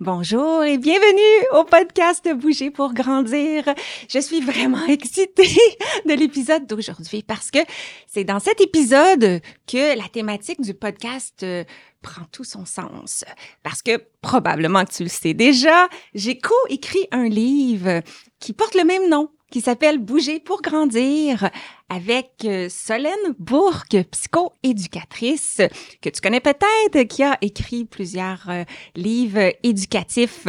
Bonjour et bienvenue au podcast Bouger pour grandir. Je suis vraiment excitée de l'épisode d'aujourd'hui parce que c'est dans cet épisode que la thématique du podcast euh, prend tout son sens. Parce que probablement que tu le sais déjà, j'ai co-écrit un livre qui porte le même nom, qui s'appelle Bouger pour grandir avec euh, Solène Bourque, psycho-éducatrice que tu connais peut-être, qui a écrit plusieurs euh, livres éducatifs.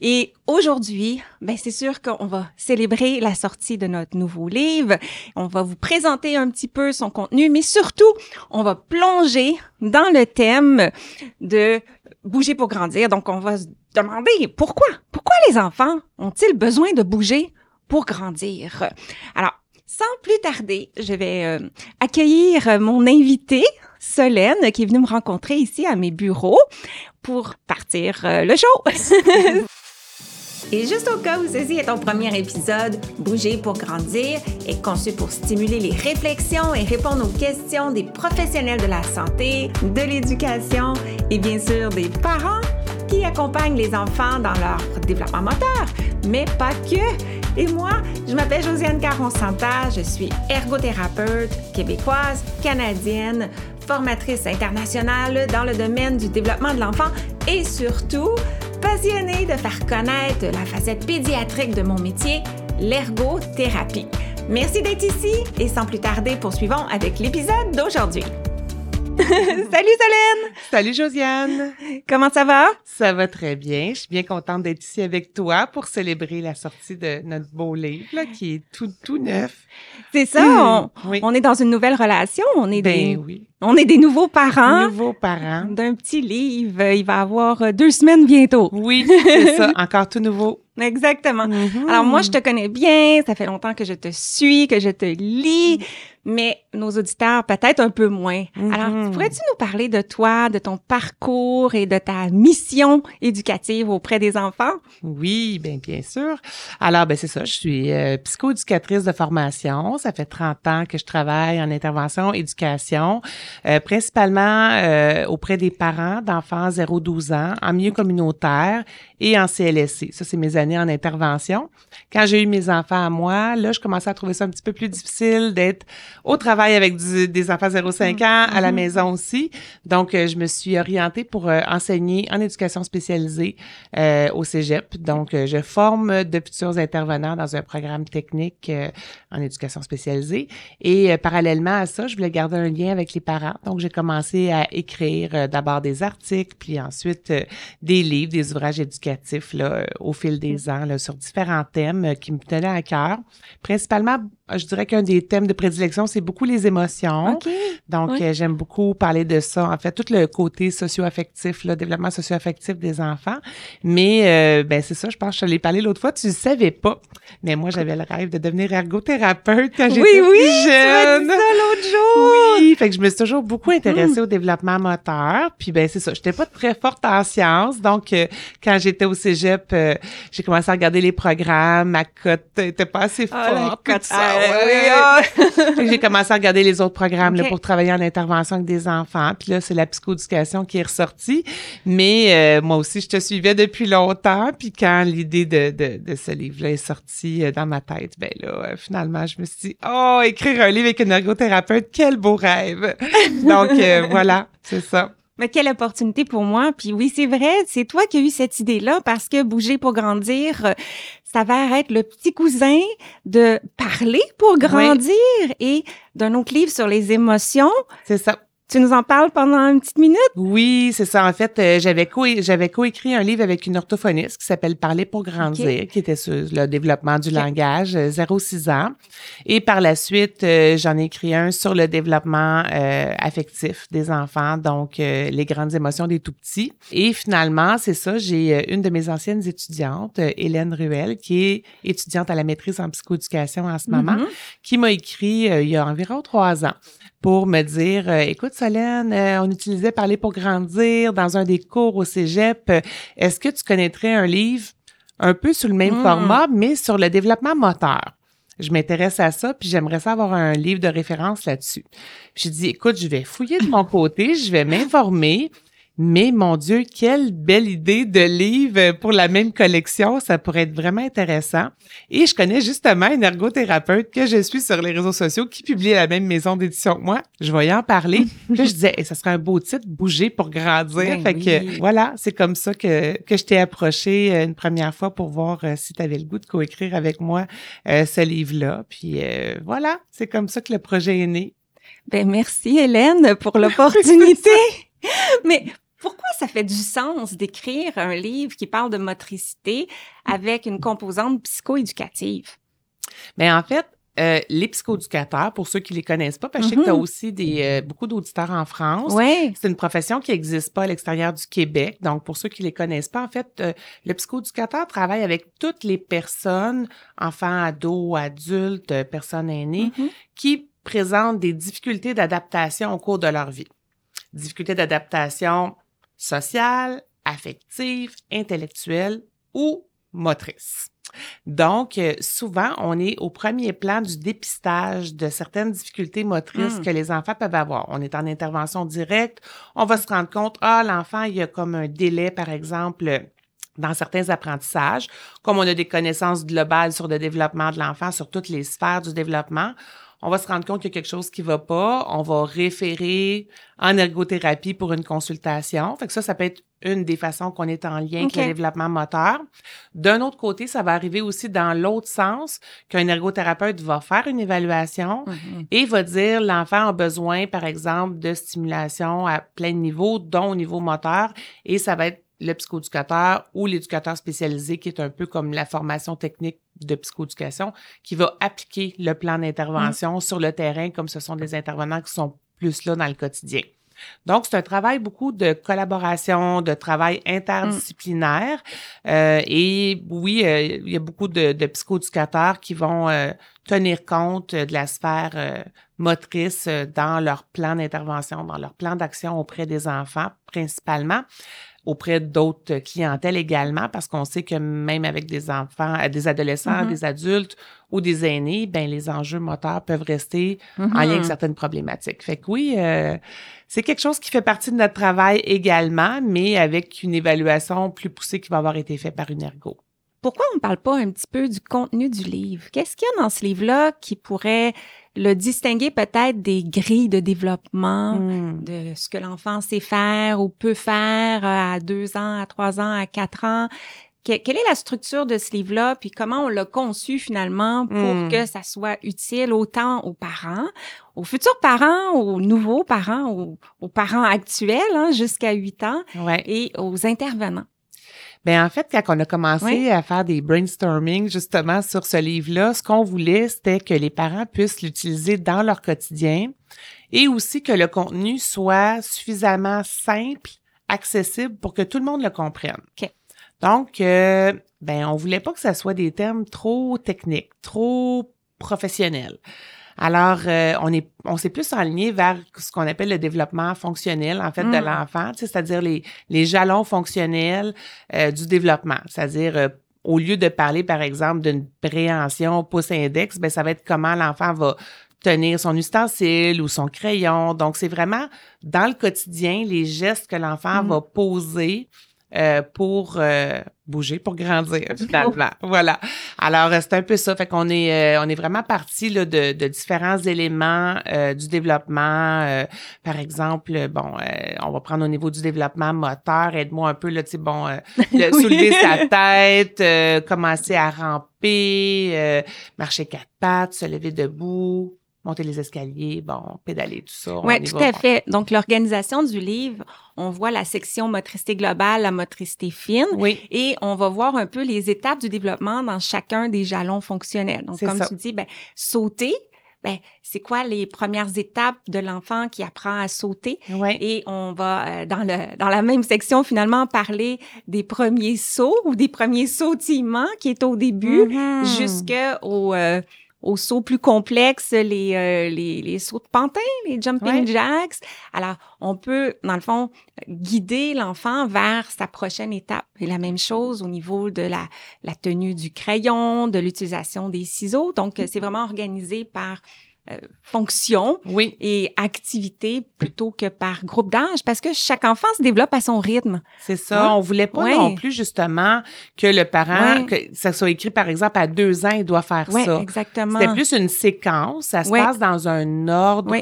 Et aujourd'hui, ben c'est sûr qu'on va célébrer la sortie de notre nouveau livre. On va vous présenter un petit peu son contenu, mais surtout, on va plonger dans le thème de bouger pour grandir. Donc, on va se demander pourquoi, pourquoi les enfants ont-ils besoin de bouger? Pour grandir. Alors, sans plus tarder, je vais euh, accueillir mon invité, Solène, qui est venue me rencontrer ici à mes bureaux pour partir euh, le show. Et juste au cas où ceci est ton premier épisode, Bouger pour grandir est conçu pour stimuler les réflexions et répondre aux questions des professionnels de la santé, de l'éducation et bien sûr des parents qui accompagnent les enfants dans leur développement moteur, mais pas que. Et moi, je m'appelle Josiane Caron-Santa, je suis ergothérapeute québécoise, canadienne, formatrice internationale dans le domaine du développement de l'enfant et surtout passionnée de faire connaître la facette pédiatrique de mon métier, l'ergothérapie. Merci d'être ici et sans plus tarder, poursuivons avec l'épisode d'aujourd'hui. Salut Solène! Salut Josiane! Comment ça va? Ça va très bien. Je suis bien contente d'être ici avec toi pour célébrer la sortie de notre beau livre là, qui est tout, tout neuf. C'est ça, on, oui. on, est dans une nouvelle relation. On est ben, des, oui. on est des nouveaux parents. Nouveaux parents. D'un petit livre. Il va avoir deux semaines bientôt. Oui, c'est ça. Encore tout nouveau. Exactement. Mm -hmm. Alors moi, je te connais bien, ça fait longtemps que je te suis, que je te lis, mais nos auditeurs peut-être un peu moins. Mm -hmm. Alors, pourrais-tu nous parler de toi, de ton parcours et de ta mission éducative auprès des enfants? Oui, bien bien sûr. Alors, ben c'est ça, je suis euh, psychoéducatrice de formation. Ça fait 30 ans que je travaille en intervention éducation, euh, principalement euh, auprès des parents d'enfants 0-12 ans, en milieu communautaire et en CLSC. Ça, c'est mes années en intervention. Quand j'ai eu mes enfants à moi, là, je commençais à trouver ça un petit peu plus difficile d'être au travail avec du, des enfants 0-5 ans, à la maison aussi. Donc, euh, je me suis orientée pour euh, enseigner en éducation spécialisée euh, au Cégep. Donc, euh, je forme de futurs intervenants dans un programme technique euh, en éducation spécialisée. Et parallèlement à ça, je voulais garder un lien avec les parents. Donc, j'ai commencé à écrire d'abord des articles, puis ensuite des livres, des ouvrages éducatifs là, au fil des ans là, sur différents thèmes qui me tenaient à cœur. Principalement, je dirais qu'un des thèmes de prédilection, c'est beaucoup les émotions. Okay. Donc, Oui. euh, j'aime beaucoup parler de ça. En fait, tout le côté socio-affectif, le développement socio-affectif des enfants. Mais, euh, ben c'est ça, je pense que je te l'ai parlé l'autre fois, tu ne savais pas. Mais moi, j'avais le rêve de devenir ergothérapeute quand j'étais Oui, oui, plus dit jeune. ça l'autre jour. Oui, fait que je me suis toujours beaucoup intéressée Mm. au développement moteur. Puis ben c'est ça, j'étais pas très forte en sciences, donc euh, quand j'étais au cégep, j'ai commencé à regarder les programmes, ma cote était pas assez Ah, forte. Ah, oui, j'ai commencé à regarder les autres programmes là, pour travailler en intervention avec des enfants. Puis là, c'est la psychoéducation qui est ressortie. Mais euh, moi aussi, je te suivais depuis longtemps. Puis quand l'idée de, de, de ce livre-là est sortie euh, dans ma tête, ben là, euh, finalement, je me suis dit, oh, écrire un livre avec une ergothérapeute, quel beau rêve. Donc voilà, c'est ça. Mais quelle opportunité pour moi. Puis oui, c'est vrai, c'est toi qui as eu cette idée-là parce que bouger pour grandir, ça va être le petit cousin de parler pour grandir et d'un autre livre sur les émotions. C'est ça. Tu nous en parles pendant une petite minute? Oui, c'est ça. En fait, euh, j'avais co j'avais coécrit un livre avec une orthophoniste qui s'appelle Parler pour grandir, qui était sur le développement du langage, euh, 0-6 ans. Et par la suite, euh, j'en ai écrit un sur le développement euh, affectif des enfants, donc euh, les grandes émotions des tout petits. Et finalement, c'est ça, j'ai euh, une de mes anciennes étudiantes, euh, Hélène Ruel, qui est étudiante à la maîtrise en psychoéducation en ce moment, Mhm. qui m'a écrit euh, il y a environ trois ans pour me dire, euh, écoute Solène, euh, on utilisait Parler pour grandir dans un des cours au Cégep. Est-ce que tu connaîtrais un livre un peu sur le même Mm. format, mais sur le développement moteur? Je m'intéresse à ça, puis j'aimerais ça avoir un livre de référence là-dessus. J'ai dit, écoute, je vais fouiller de mon côté, je vais m'informer, Mais mon Dieu, quelle belle idée de livre pour la même collection. Ça pourrait être vraiment intéressant. Et je connais justement une ergothérapeute que je suis sur les réseaux sociaux qui publie la même maison d'édition que moi. Je voyais en parler. Puis je disais, ça serait un beau titre, Bouger pour grandir. Ben fait oui. que voilà, c'est comme ça que, que je t'ai approché euh, une première fois pour voir euh, si tu avais le goût de coécrire avec moi euh, ce livre-là. Puis euh, voilà, c'est comme ça que le projet est né. Ben merci Hélène pour l'opportunité. Mais pourquoi ça fait du sens d'écrire un livre qui parle de motricité avec une composante psychoéducative? Mais en fait, euh, les psychoéducateurs, pour ceux qui les connaissent pas, parce que je sais que tu as aussi des, euh, beaucoup d'auditeurs en France. Oui. C'est une profession qui n'existe pas à l'extérieur du Québec. Donc, pour ceux qui les connaissent pas, en fait, euh, le psychoéducateur travaille avec toutes les personnes, enfants, ados, adultes, personnes aînées, Mhm. qui présentent des difficultés d'adaptation au cours de leur vie. Difficultés d'adaptation sociale, affective, intellectuelle ou motrice. Donc, euh, souvent, on est au premier plan du dépistage de certaines difficultés motrices Mm. que les enfants peuvent avoir. On est en intervention directe, on va se rendre compte, ah, l'enfant, il y a comme un délai, par exemple, dans certains apprentissages, comme on a des connaissances globales sur le développement de l'enfant, sur toutes les sphères du développement, on va se rendre compte qu'il y a quelque chose qui va pas, on va référer en ergothérapie pour une consultation. Fait que ça, ça peut être une des façons qu'on est en lien avec le développement moteur. D'un autre côté, ça va arriver aussi dans l'autre sens qu'un ergothérapeute va faire une évaluation Mhm. et va dire l'enfant a besoin, par exemple, de stimulation à plein de niveaux, dont au niveau moteur, et ça va être le psychoéducateur ou l'éducateur spécialisé, qui est un peu comme la formation technique de psychoéducation, qui va appliquer le plan d'intervention sur le terrain, comme ce sont des intervenants qui sont plus là dans le quotidien. Donc, c'est un travail beaucoup de collaboration, de travail interdisciplinaire. Euh, et oui, euh, il y a beaucoup de, de psychoéducateurs qui vont euh, tenir compte de la sphère euh, motrice dans leur plan d'intervention, dans leur plan d'action auprès des enfants principalement auprès d'autres clientèles également, parce qu'on sait que même avec des enfants, euh, des adolescents, Mhm. des adultes ou des aînés, ben les enjeux moteurs peuvent rester en lien avec certaines problématiques. Fait que oui, euh, c'est quelque chose qui fait partie de notre travail également, mais avec une évaluation plus poussée qui va avoir été faite par une ergo. Pourquoi on ne parle pas un petit peu du contenu du livre? Qu'est-ce qu'il y a dans ce livre-là qui pourrait le distinguer peut-être des grilles de développement, Hmm. de ce que l'enfant sait faire ou peut faire euh, à deux ans, à trois ans, à quatre ans? Que- quelle est la structure de ce livre-là, puis comment on l'a conçu finalement pour Hmm. que ça soit utile autant aux parents, aux futurs parents, aux nouveaux parents, aux, aux parents actuels hein, jusqu'à huit ans Ouais. et aux intervenants? Ben en fait, quand on a commencé Oui. à faire des brainstorming justement sur ce livre-là, ce qu'on voulait, c'était que les parents puissent l'utiliser dans leur quotidien et aussi que le contenu soit suffisamment simple, accessible pour que tout le monde le comprenne. Donc, euh, ben on voulait pas que ça soit des termes trop techniques, trop professionnels. Alors, euh, on est, on s'est plus aligné vers ce qu'on appelle le développement fonctionnel, en fait, de Mm. l'enfant, c'est-à-dire les, les jalons fonctionnels euh, du développement. C'est-à-dire, euh, au lieu de parler, par exemple, d'une préhension pouce-index, ben ça va être comment l'enfant va tenir son ustensile ou son crayon. Donc, c'est vraiment dans le quotidien les gestes que l'enfant Mm. va poser euh, pour euh, bouger, pour grandir, finalement. voilà. Alors, euh, c'est un peu ça. Fait qu'on est, euh, on est vraiment parti là, de, de différents éléments euh, du développement. Euh, par exemple, bon, euh, on va prendre au niveau du développement moteur. Aide-moi un peu, là, tu sais, bon, euh, le- Oui. soulever sa tête, euh, commencer à ramper, euh, marcher quatre pattes, se lever debout, monter les escaliers, bon, pédaler, tout ça. Oui, tout va. à fait. Donc, l'organisation du livre, on voit la section motricité globale, la motricité fine, Oui, et on va voir un peu les étapes du développement dans chacun des jalons fonctionnels. Donc, comme ça. tu dis, ben, sauter, ben, c'est quoi les premières étapes de l'enfant qui apprend à sauter? oui. Et on va, euh, dans, le, dans la même section, finalement, parler des premiers sauts ou des premiers sautillements qui est au début Mhm. jusqu'au euh, aux sauts plus complexes, les, euh, les, les sauts de pantin, les jumping Ouais. jacks. Alors, on peut, dans le fond, guider l'enfant vers sa prochaine étape. Et la même chose au niveau de la, la tenue du crayon, de l'utilisation des ciseaux. Donc, euh, c'est vraiment organisé par fonction Oui. et activité plutôt que par groupe d'âge parce que chaque enfant se développe à son rythme. C'est ça. On voulait pas non plus, justement, que le parent, que ça soit écrit, par exemple, à deux ans, il doit faire Oui, ça. exactement. C'était plus une séquence. Ça se passe dans un ordre.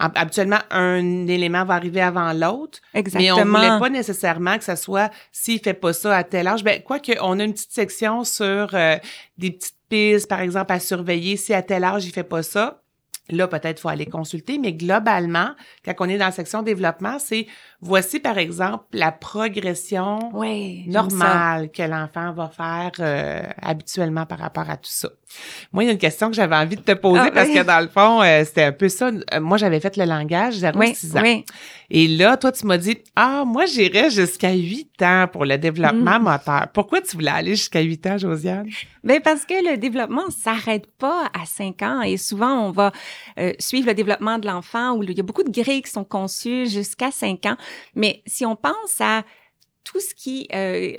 Habituellement, un élément va arriver avant l'autre. Exactement. Mais on voulait pas nécessairement que ça soit s'il fait pas ça à tel âge. Ben, quoique, on a une petite section sur euh, des petites pistes, par exemple, à surveiller. Si à tel âge, il fait pas ça, là, peut-être faut aller consulter. Mais globalement, quand on est dans la section développement, c'est voici, par exemple, la progression Oui, normale que l'enfant va faire euh, habituellement par rapport à tout ça. Moi, il y a une question que j'avais envie de te poser Ah, parce oui. que dans le fond, euh, c'était un peu ça. Euh, moi, j'avais fait le langage 0 Oui, 6 ans. oui. Et là, toi, tu m'as dit, ah, moi, j'irais jusqu'à 8 ans pour le développement Mm. moteur. Pourquoi tu voulais aller jusqu'à 8 ans, Josiane? Ben parce que le développement s'arrête pas à 5 ans et souvent on va euh, suivre le développement de l'enfant où il y a beaucoup de grilles qui sont conçues jusqu'à 5 ans. Mais si on pense à tout ce qui euh,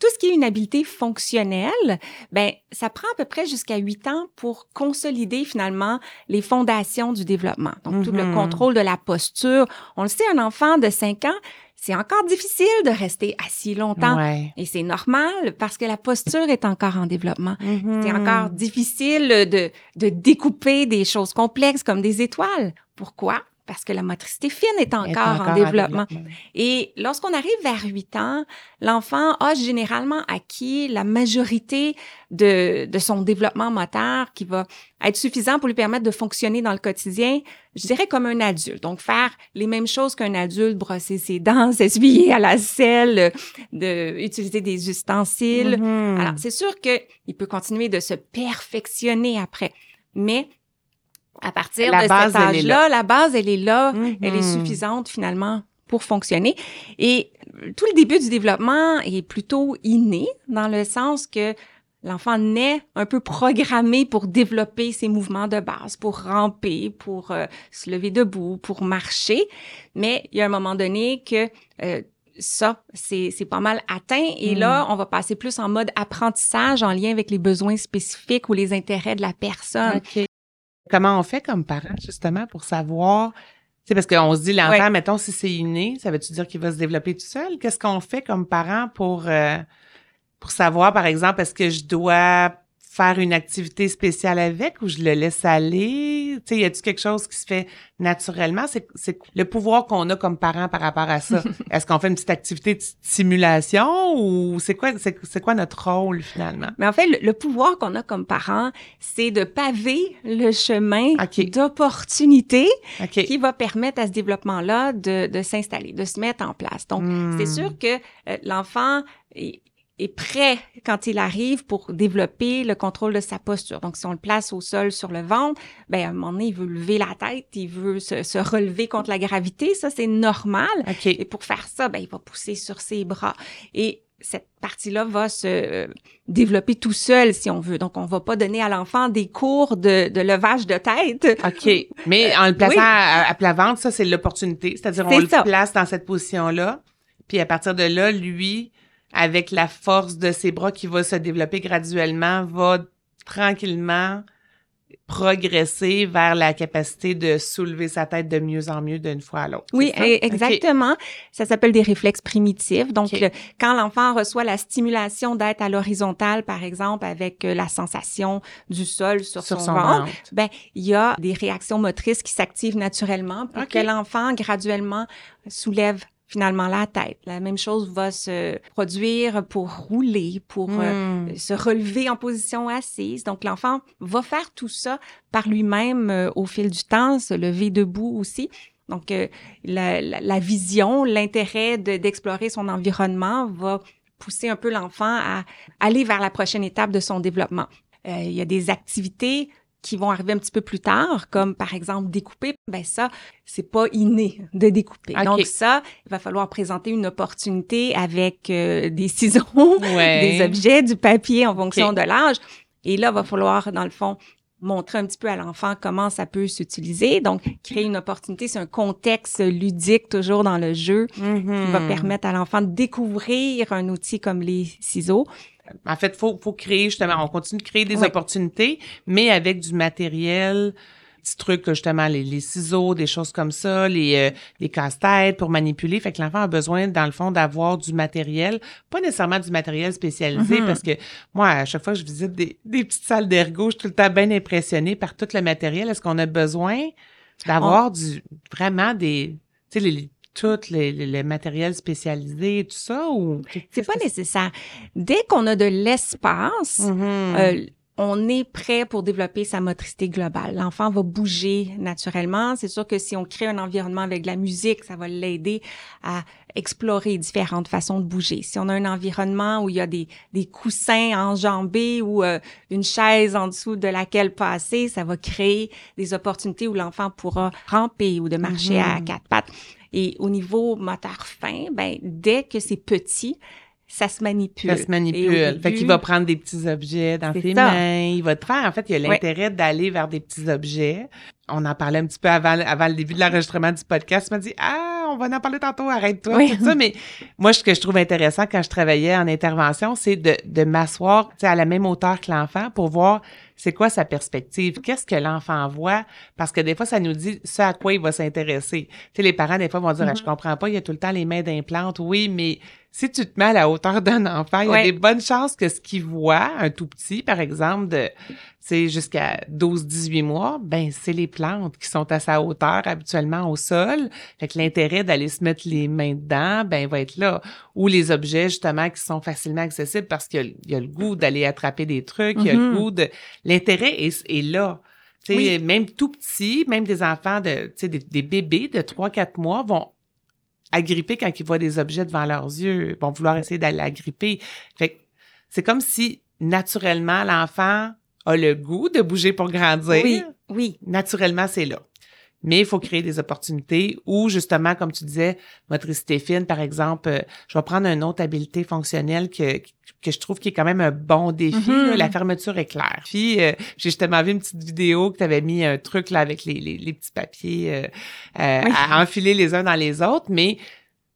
tout ce qui est une habileté fonctionnelle, ben ça prend à peu près jusqu'à 8 ans pour consolider finalement les fondations du développement. Donc tout le Mhm. contrôle de la posture, on le sait un enfant de 5 ans, c'est encore difficile de rester assis longtemps. Ouais. Et c'est normal parce que la posture est encore en développement. C'est Mhm. encore difficile de, de découper des choses complexes comme des étoiles. Pourquoi? Parce que la motricité fine est Est encore, en développement. Et lorsqu'on arrive vers 8 ans, l'enfant a généralement acquis la majorité de, de son développement moteur qui va être suffisant pour lui permettre de fonctionner dans le quotidien, je dirais comme un adulte. Donc, faire les mêmes choses qu'un adulte, brosser ses dents, s'essuyer à la selle, de utiliser des ustensiles. Mhm. Alors, c'est sûr qu'il peut continuer de se perfectionner après. Mais à partir La de base, cet âge-là, la base, elle est là elle est Mhm. suffisante finalement pour fonctionner. Et euh, tout le début du développement est plutôt inné dans le sens que l'enfant naît un peu programmé pour développer ses mouvements de base, pour ramper, pour euh, se lever debout, pour marcher. Mais il y a un moment donné que euh, ça, c'est pas mal atteint. Et Mm. là, on va passer plus en mode apprentissage en lien avec les besoins spécifiques ou les intérêts de la personne. OK. Comment on fait comme parent, justement, pour savoir... C'est parce qu'on se dit, l'enfant, Ouais. mettons, si c'est inné, ça veut-tu dire qu'il va se développer tout seul? Qu'est-ce qu'on fait comme parent pour, euh, pour savoir, par exemple, est-ce que je dois faire une activité spéciale avec ou je le laisse aller? Tu sais, y a-tu quelque chose qui se fait naturellement? C'est, c'est le pouvoir qu'on a comme parent par rapport à ça. est-ce qu'on fait une petite activité de simulation ou c'est quoi, c'est, quoi notre rôle, finalement? Mais en fait, le, le pouvoir qu'on a comme parents, c'est de paver le chemin OK. d'opportunités qui va permettre à ce développement-là de, de s'installer, de se mettre en place. Donc, Hmm. c'est sûr que euh, l'enfant est, prêt quand il arrive pour développer le contrôle de sa posture. Donc, si on le place au sol sur le ventre, ben à un moment donné, il veut lever la tête, il veut se, se relever contre la gravité. Ça, c'est normal. OK. Et pour faire ça, ben, il va pousser sur ses bras. Et cette partie-là va se euh, développer tout seul, si on veut. Donc, on va pas donner à l'enfant des cours de, de levage de tête. OK. Mais en le plaçant Oui. à, à plat ventre, ça, c'est l'opportunité. C'est-à-dire, on C'est le ça. place dans cette position-là. Puis à partir de là, lui, avec la force de ses bras qui va se développer graduellement, va tranquillement progresser vers la capacité de soulever sa tête de mieux en mieux d'une fois à l'autre. Oui, ça? e- exactement. Ça s'appelle des réflexes primitifs. Donc, le- quand l'enfant reçoit la stimulation d'être à l'horizontale, par exemple, avec euh, la sensation du sol sur, Sur son, son ventre, ventre. ben il y a des réactions motrices qui s'activent naturellement pour que l'enfant graduellement soulève finalement la tête. La même chose va se produire pour rouler, pour euh, Hmm. se relever en position assise. Donc, l'enfant va faire tout ça par lui-même euh, au fil du temps, se lever debout aussi. Donc, euh, la, la- la vision, l'intérêt de- d'explorer son environnement va pousser un peu l'enfant à aller vers la prochaine étape de son développement. Il y a des activités qui vont arriver un petit peu plus tard, comme par exemple découper. Ben ça, c'est pas inné de découper. Donc ça, il va falloir présenter une opportunité avec euh, des ciseaux, Ouais. des objets, du papier en fonction de l'âge. Et là, il va falloir, dans le fond, montrer un petit peu à l'enfant comment ça peut s'utiliser. Donc, créer une opportunité, c'est un contexte ludique toujours dans le jeu qui va Mhm. permettre à l'enfant de découvrir un outil comme les ciseaux. En fait, faut, faut créer justement, on continue de créer des Oui. opportunités, mais avec du matériel petits trucs, justement, les, les ciseaux, des choses comme ça, les, euh, les casse-têtes pour manipuler. Fait que l'enfant a besoin, dans le fond, d'avoir du matériel, pas nécessairement du matériel spécialisé, Mhm. parce que moi, à chaque fois que je visite des, des petites salles d'ergo, je suis tout le temps bien impressionnée par tout le matériel. Est-ce qu'on a besoin d'avoir du vraiment des, tu sais, les, tout les, les, les matériels spécialisés et tout ça ou C'est pas nécessaire. Dès qu'on a de l'espace, Mhm. euh, on est prêt pour développer sa motricité globale. L'enfant va bouger naturellement. C'est sûr que si on crée un environnement avec de la musique, ça va l'aider à explorer différentes façons de bouger. Si on a un environnement où il y a des, des coussins enjambés ou euh, une chaise en dessous de laquelle passer, ça va créer des opportunités où l'enfant pourra ramper ou de marcher à Mhm. quatre pattes. Et au niveau moteur fin, ben dès que c'est petit, ça se manipule. Ça se manipule. début- Fait qu'il va prendre des petits objets dans ses ça. mains. Il va te faire, en fait, il a l'intérêt d'aller vers des petits objets. On en parlait un petit peu avant, avant le début de l'enregistrement du podcast. Tu m'as dit, ah, on va en parler tantôt, arrête-toi, Oui. tout ça. Mais moi, ce que je trouve intéressant quand je travaillais en intervention, c'est de, de m'asseoir, à la même hauteur que l'enfant pour voir c'est quoi sa perspective, qu'est-ce que l'enfant voit, parce que des fois, ça nous dit ce à quoi il va s'intéresser. Tu sais, les parents, des fois, vont dire, Ah, Mhm. je comprends pas, il y a tout le temps les mains d'implante. Oui, mais si tu te mets à la hauteur d'un enfant, il y a Ouais. des bonnes chances que ce qu'il voit, un tout petit, par exemple, de, c'est jusqu'à 12-18 mois, ben, c'est les plantes qui sont à sa hauteur habituellement au sol. Fait que l'intérêt d'aller se mettre les mains dedans, ben, va être là. Ou les objets, justement, qui sont facilement accessibles parce qu'il y a, il y a le goût d'aller attraper des trucs, il y a le Mhm. goût de, l'intérêt est, est là. Tu sais, Oui. même tout petit, même des enfants de, tu sais, des, des bébés de 3-4 mois vont agripper quand ils voient des objets devant leurs yeux, vont vouloir essayer d'aller agripper. Fait que c'est comme si, naturellement, l'enfant a le goût de bouger pour grandir. Oui, oui. Naturellement, c'est là. Mais il faut créer des opportunités où, justement, comme tu disais, motricité fine, par exemple, euh, je vais prendre une autre habileté fonctionnelle que, que je trouve qui est quand même un bon défi. Mhm. là, la fermeture éclair. Puis, euh, j'ai justement vu une petite vidéo que tu avais mis un truc là avec les, les, les petits papiers euh, euh, Oui. à enfiler les uns dans les autres, mais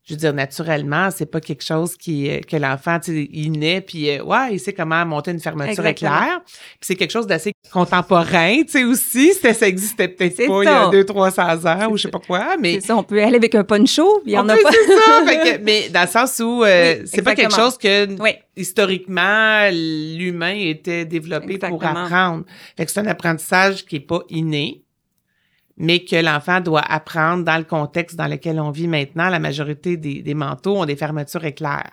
je veux dire, naturellement, c'est pas quelque chose qui euh, que l'enfant, il naît puis euh, ouais, il sait comment monter une fermeture Exactement. éclair. Puis c'est quelque chose d'assez contemporain, tu sais aussi, ça existait peut-être pas il y a deux 300 ans C'est ou je sais pas quoi, mais C'est ça, on peut aller avec un poncho, il y en a peut, pas. c'est ça, fait que- mais dans le sens où euh, Oui, c'est pas quelque chose que Oui, historiquement l'humain était développé pour apprendre. Fait que c'est un apprentissage qui est pas inné, mais que l'enfant doit apprendre dans le contexte dans lequel on vit maintenant. La majorité des, des manteaux ont des fermetures éclairs.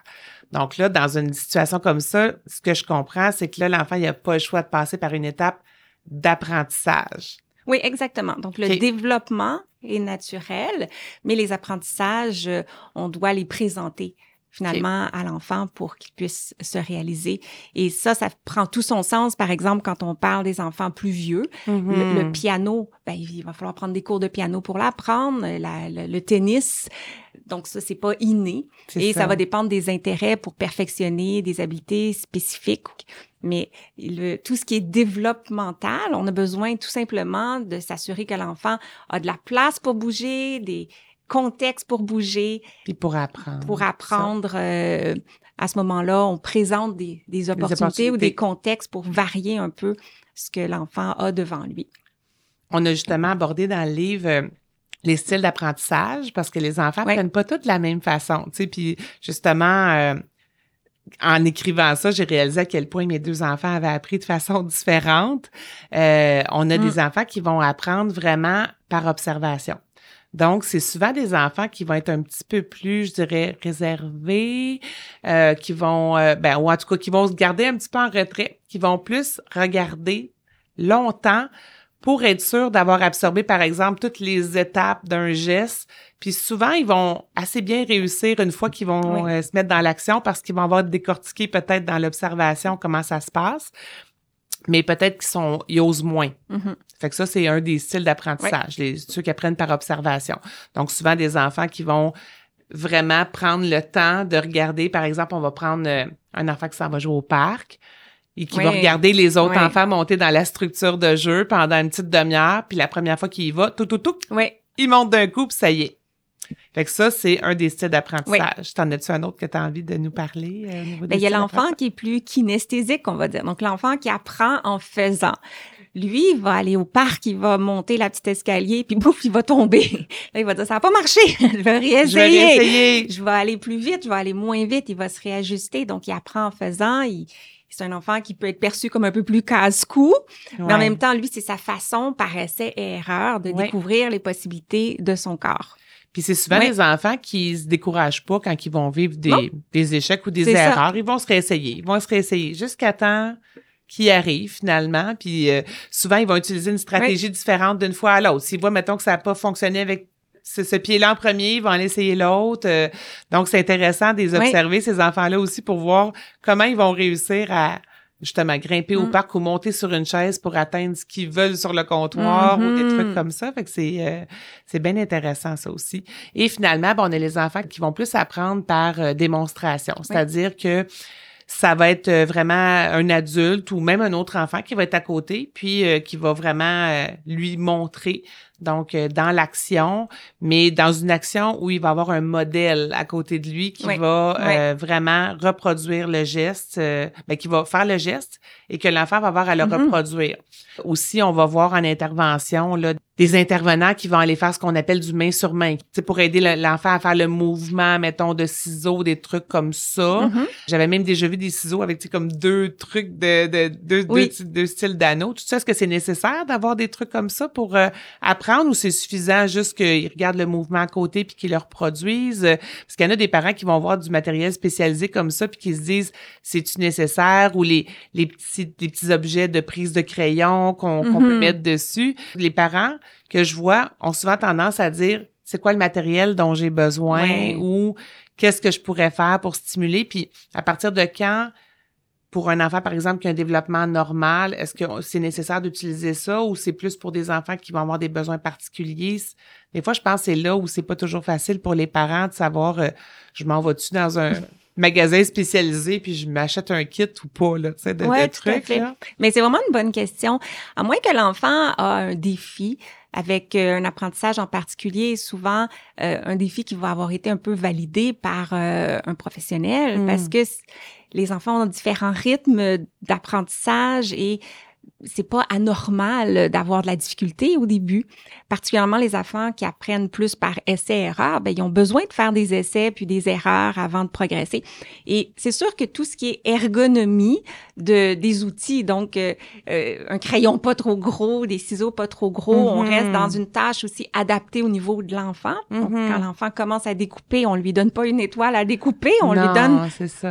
Donc là, dans une situation comme ça, ce que je comprends, c'est que là, l'enfant, il n'a pas le choix de passer par une étape d'apprentissage. oui, exactement. Donc, le développement est naturel, mais les apprentissages, euh, on doit les présenter finalement à l'enfant pour qu'il puisse se réaliser. Et ça, ça prend tout son sens, par exemple, quand on parle des enfants plus vieux. Le, Hmm. le piano, ben, il va falloir prendre des cours de piano pour l'apprendre, la- le, le tennis. Donc ça, c'est pas inné. Et ça. va dépendre des intérêts pour perfectionner des habiletés spécifiques. Mais le, tout ce qui est développemental, on a besoin tout simplement de s'assurer que l'enfant a de la place pour bouger, des contextes pour bouger, Puis pour apprendre. pour apprendre. euh, à ce moment-là, on présente des, des opportunités, ou opportunités. des contextes pour varier un peu ce que l'enfant a devant lui. On a justement abordé dans le livre euh, les styles d'apprentissage parce que les enfants Ouais. prennent pas tous de la même façon, tu sais. Puis justement, euh, en écrivant ça, j'ai réalisé à quel point mes deux enfants avaient appris de façon différente. Euh, on a Mm. des enfants qui vont apprendre vraiment par observation. Donc, c'est souvent des enfants qui vont être un petit peu plus, je dirais, réservés, euh, qui vont, euh, ben, ou en tout cas, qui vont se garder un petit peu en retrait, qui vont plus regarder longtemps pour être sûr d'avoir absorbé, par exemple, toutes les étapes d'un geste. Puis souvent, ils vont assez bien réussir une fois qu'ils vont Oui. euh, se mettre dans l'action parce qu'ils vont avoir décortiqué peut-être dans l'observation comment ça se passe. Mais peut-être qu'ils sont, ils osent moins. Mhm. Fait que ça, c'est un des styles d'apprentissage, les, ceux qui apprennent par observation. Donc, souvent, des enfants qui vont vraiment prendre le temps de regarder, par exemple, on va prendre euh, un enfant qui s'en va jouer au parc et qui va regarder les autres Oui. enfants monter dans la structure de jeu pendant une petite demi-heure, puis la première fois qu'il y va, tout, tout, tout, Oui, il monte d'un coup, puis ça y est. Fait que ça, c'est un des styles d'apprentissage. T'en as-tu un autre que tu as envie de nous parler euh, au niveau Ben, il y a l'enfant qui est plus kinesthésique, on va dire. Donc, l'enfant qui apprend en faisant. Lui, il va aller au parc, il va monter la petite escalier, puis bouf, il va tomber. Là, il va dire, ça n'a pas marché, je vais réessayer. Je vais réessayer. Je vais aller plus vite, je vais aller moins vite, il va se réajuster. Donc, il apprend en faisant. Il, c'est un enfant qui peut être perçu comme un peu plus casse-cou, mais en même temps, lui, c'est sa façon, par essai et erreur, de Ouais. découvrir les possibilités de son corps. Puis c'est souvent les enfants qui se découragent pas quand ils vont vivre des, des échecs ou des ça. erreurs. Ils vont se réessayer. Ils vont se réessayer jusqu'à temps qu'ils arrivent finalement. Puis euh, souvent, ils vont utiliser une stratégie différente d'une fois à l'autre. S'ils voient, mettons, que ça n'a pas fonctionné avec ce, ce pied-là en premier, ils vont en essayer l'autre. Euh, donc, c'est intéressant de les Oui. observer, ces enfants-là aussi, pour voir comment ils vont réussir à justement grimper au Mm. parc ou monter sur une chaise pour atteindre ce qu'ils veulent sur le comptoir ou des Mhm. trucs comme ça. Fait que c'est euh, c'est bien intéressant ça aussi. Et finalement, ben, on a les enfants qui vont plus apprendre par euh, démonstration, c'est-à-dire que ça va être euh, vraiment un adulte ou même un autre enfant qui va être à côté, puis euh, qui va vraiment euh, lui montrer, donc euh, dans l'action, mais dans une action où il va avoir un modèle à côté de lui qui Oui. va Oui. euh, vraiment reproduire le geste, euh, ben, qui va faire le geste et que l'enfant va avoir à le Mhm. reproduire. Aussi, on va voir en intervention là, des intervenants qui vont aller faire ce qu'on appelle du main sur main, sais, pour aider le- l'enfant à faire le mouvement, mettons, de ciseaux, des trucs comme ça. Mhm. J'avais même déjà vu des ciseaux avec, tu sais, comme deux trucs de, de deux, Oui. deux, deux styles d'anneaux. Tout ça, est-ce que c'est nécessaire d'avoir des trucs comme ça pour euh, apprendre ou c'est suffisant juste qu'ils regardent le mouvement à côté puis qu'ils le reproduisent? Euh, Parce qu'il y en a des parents qui vont voir du matériel spécialisé comme ça puis qui se disent, c'est-tu nécessaire? Ou les, les petits, des petits objets de prise de crayon qu'on peut Mhm. mettre dessus? Les parents que je vois ont souvent tendance à dire, c'est quoi le matériel dont j'ai besoin Ouais. ou qu'est-ce que je pourrais faire pour stimuler? Puis à partir de quand, pour un enfant, par exemple, qui a un développement normal, est-ce que c'est nécessaire d'utiliser ça ou c'est plus pour des enfants qui vont avoir des besoins particuliers? Des fois, je pense que c'est là où c'est pas toujours facile pour les parents de savoir, euh, je m'en vais-tu dans un magasin spécialisé puis je m'achète un kit ou pas, là, tu sais, de, Ouais, trucs, là? Mais c'est vraiment une bonne question. À moins que l'enfant a un défi avec euh, un apprentissage en particulier, souvent euh, un défi qui va avoir été un peu validé par euh, un professionnel, Mm. parce que les enfants ont différents rythmes d'apprentissage et c'est pas anormal d'avoir de la difficulté au début, particulièrement les enfants qui apprennent plus par essai-erreur, ben ils ont besoin de faire des essais puis des erreurs avant de progresser. Et c'est sûr que tout ce qui est ergonomie de des outils, donc euh, euh, un crayon pas trop gros, des ciseaux pas trop gros, on Mhm. reste dans une tâche aussi adaptée au niveau de l'enfant. Mhm. quand l'enfant commence à découper, on lui donne pas une étoile à découper, on lui donne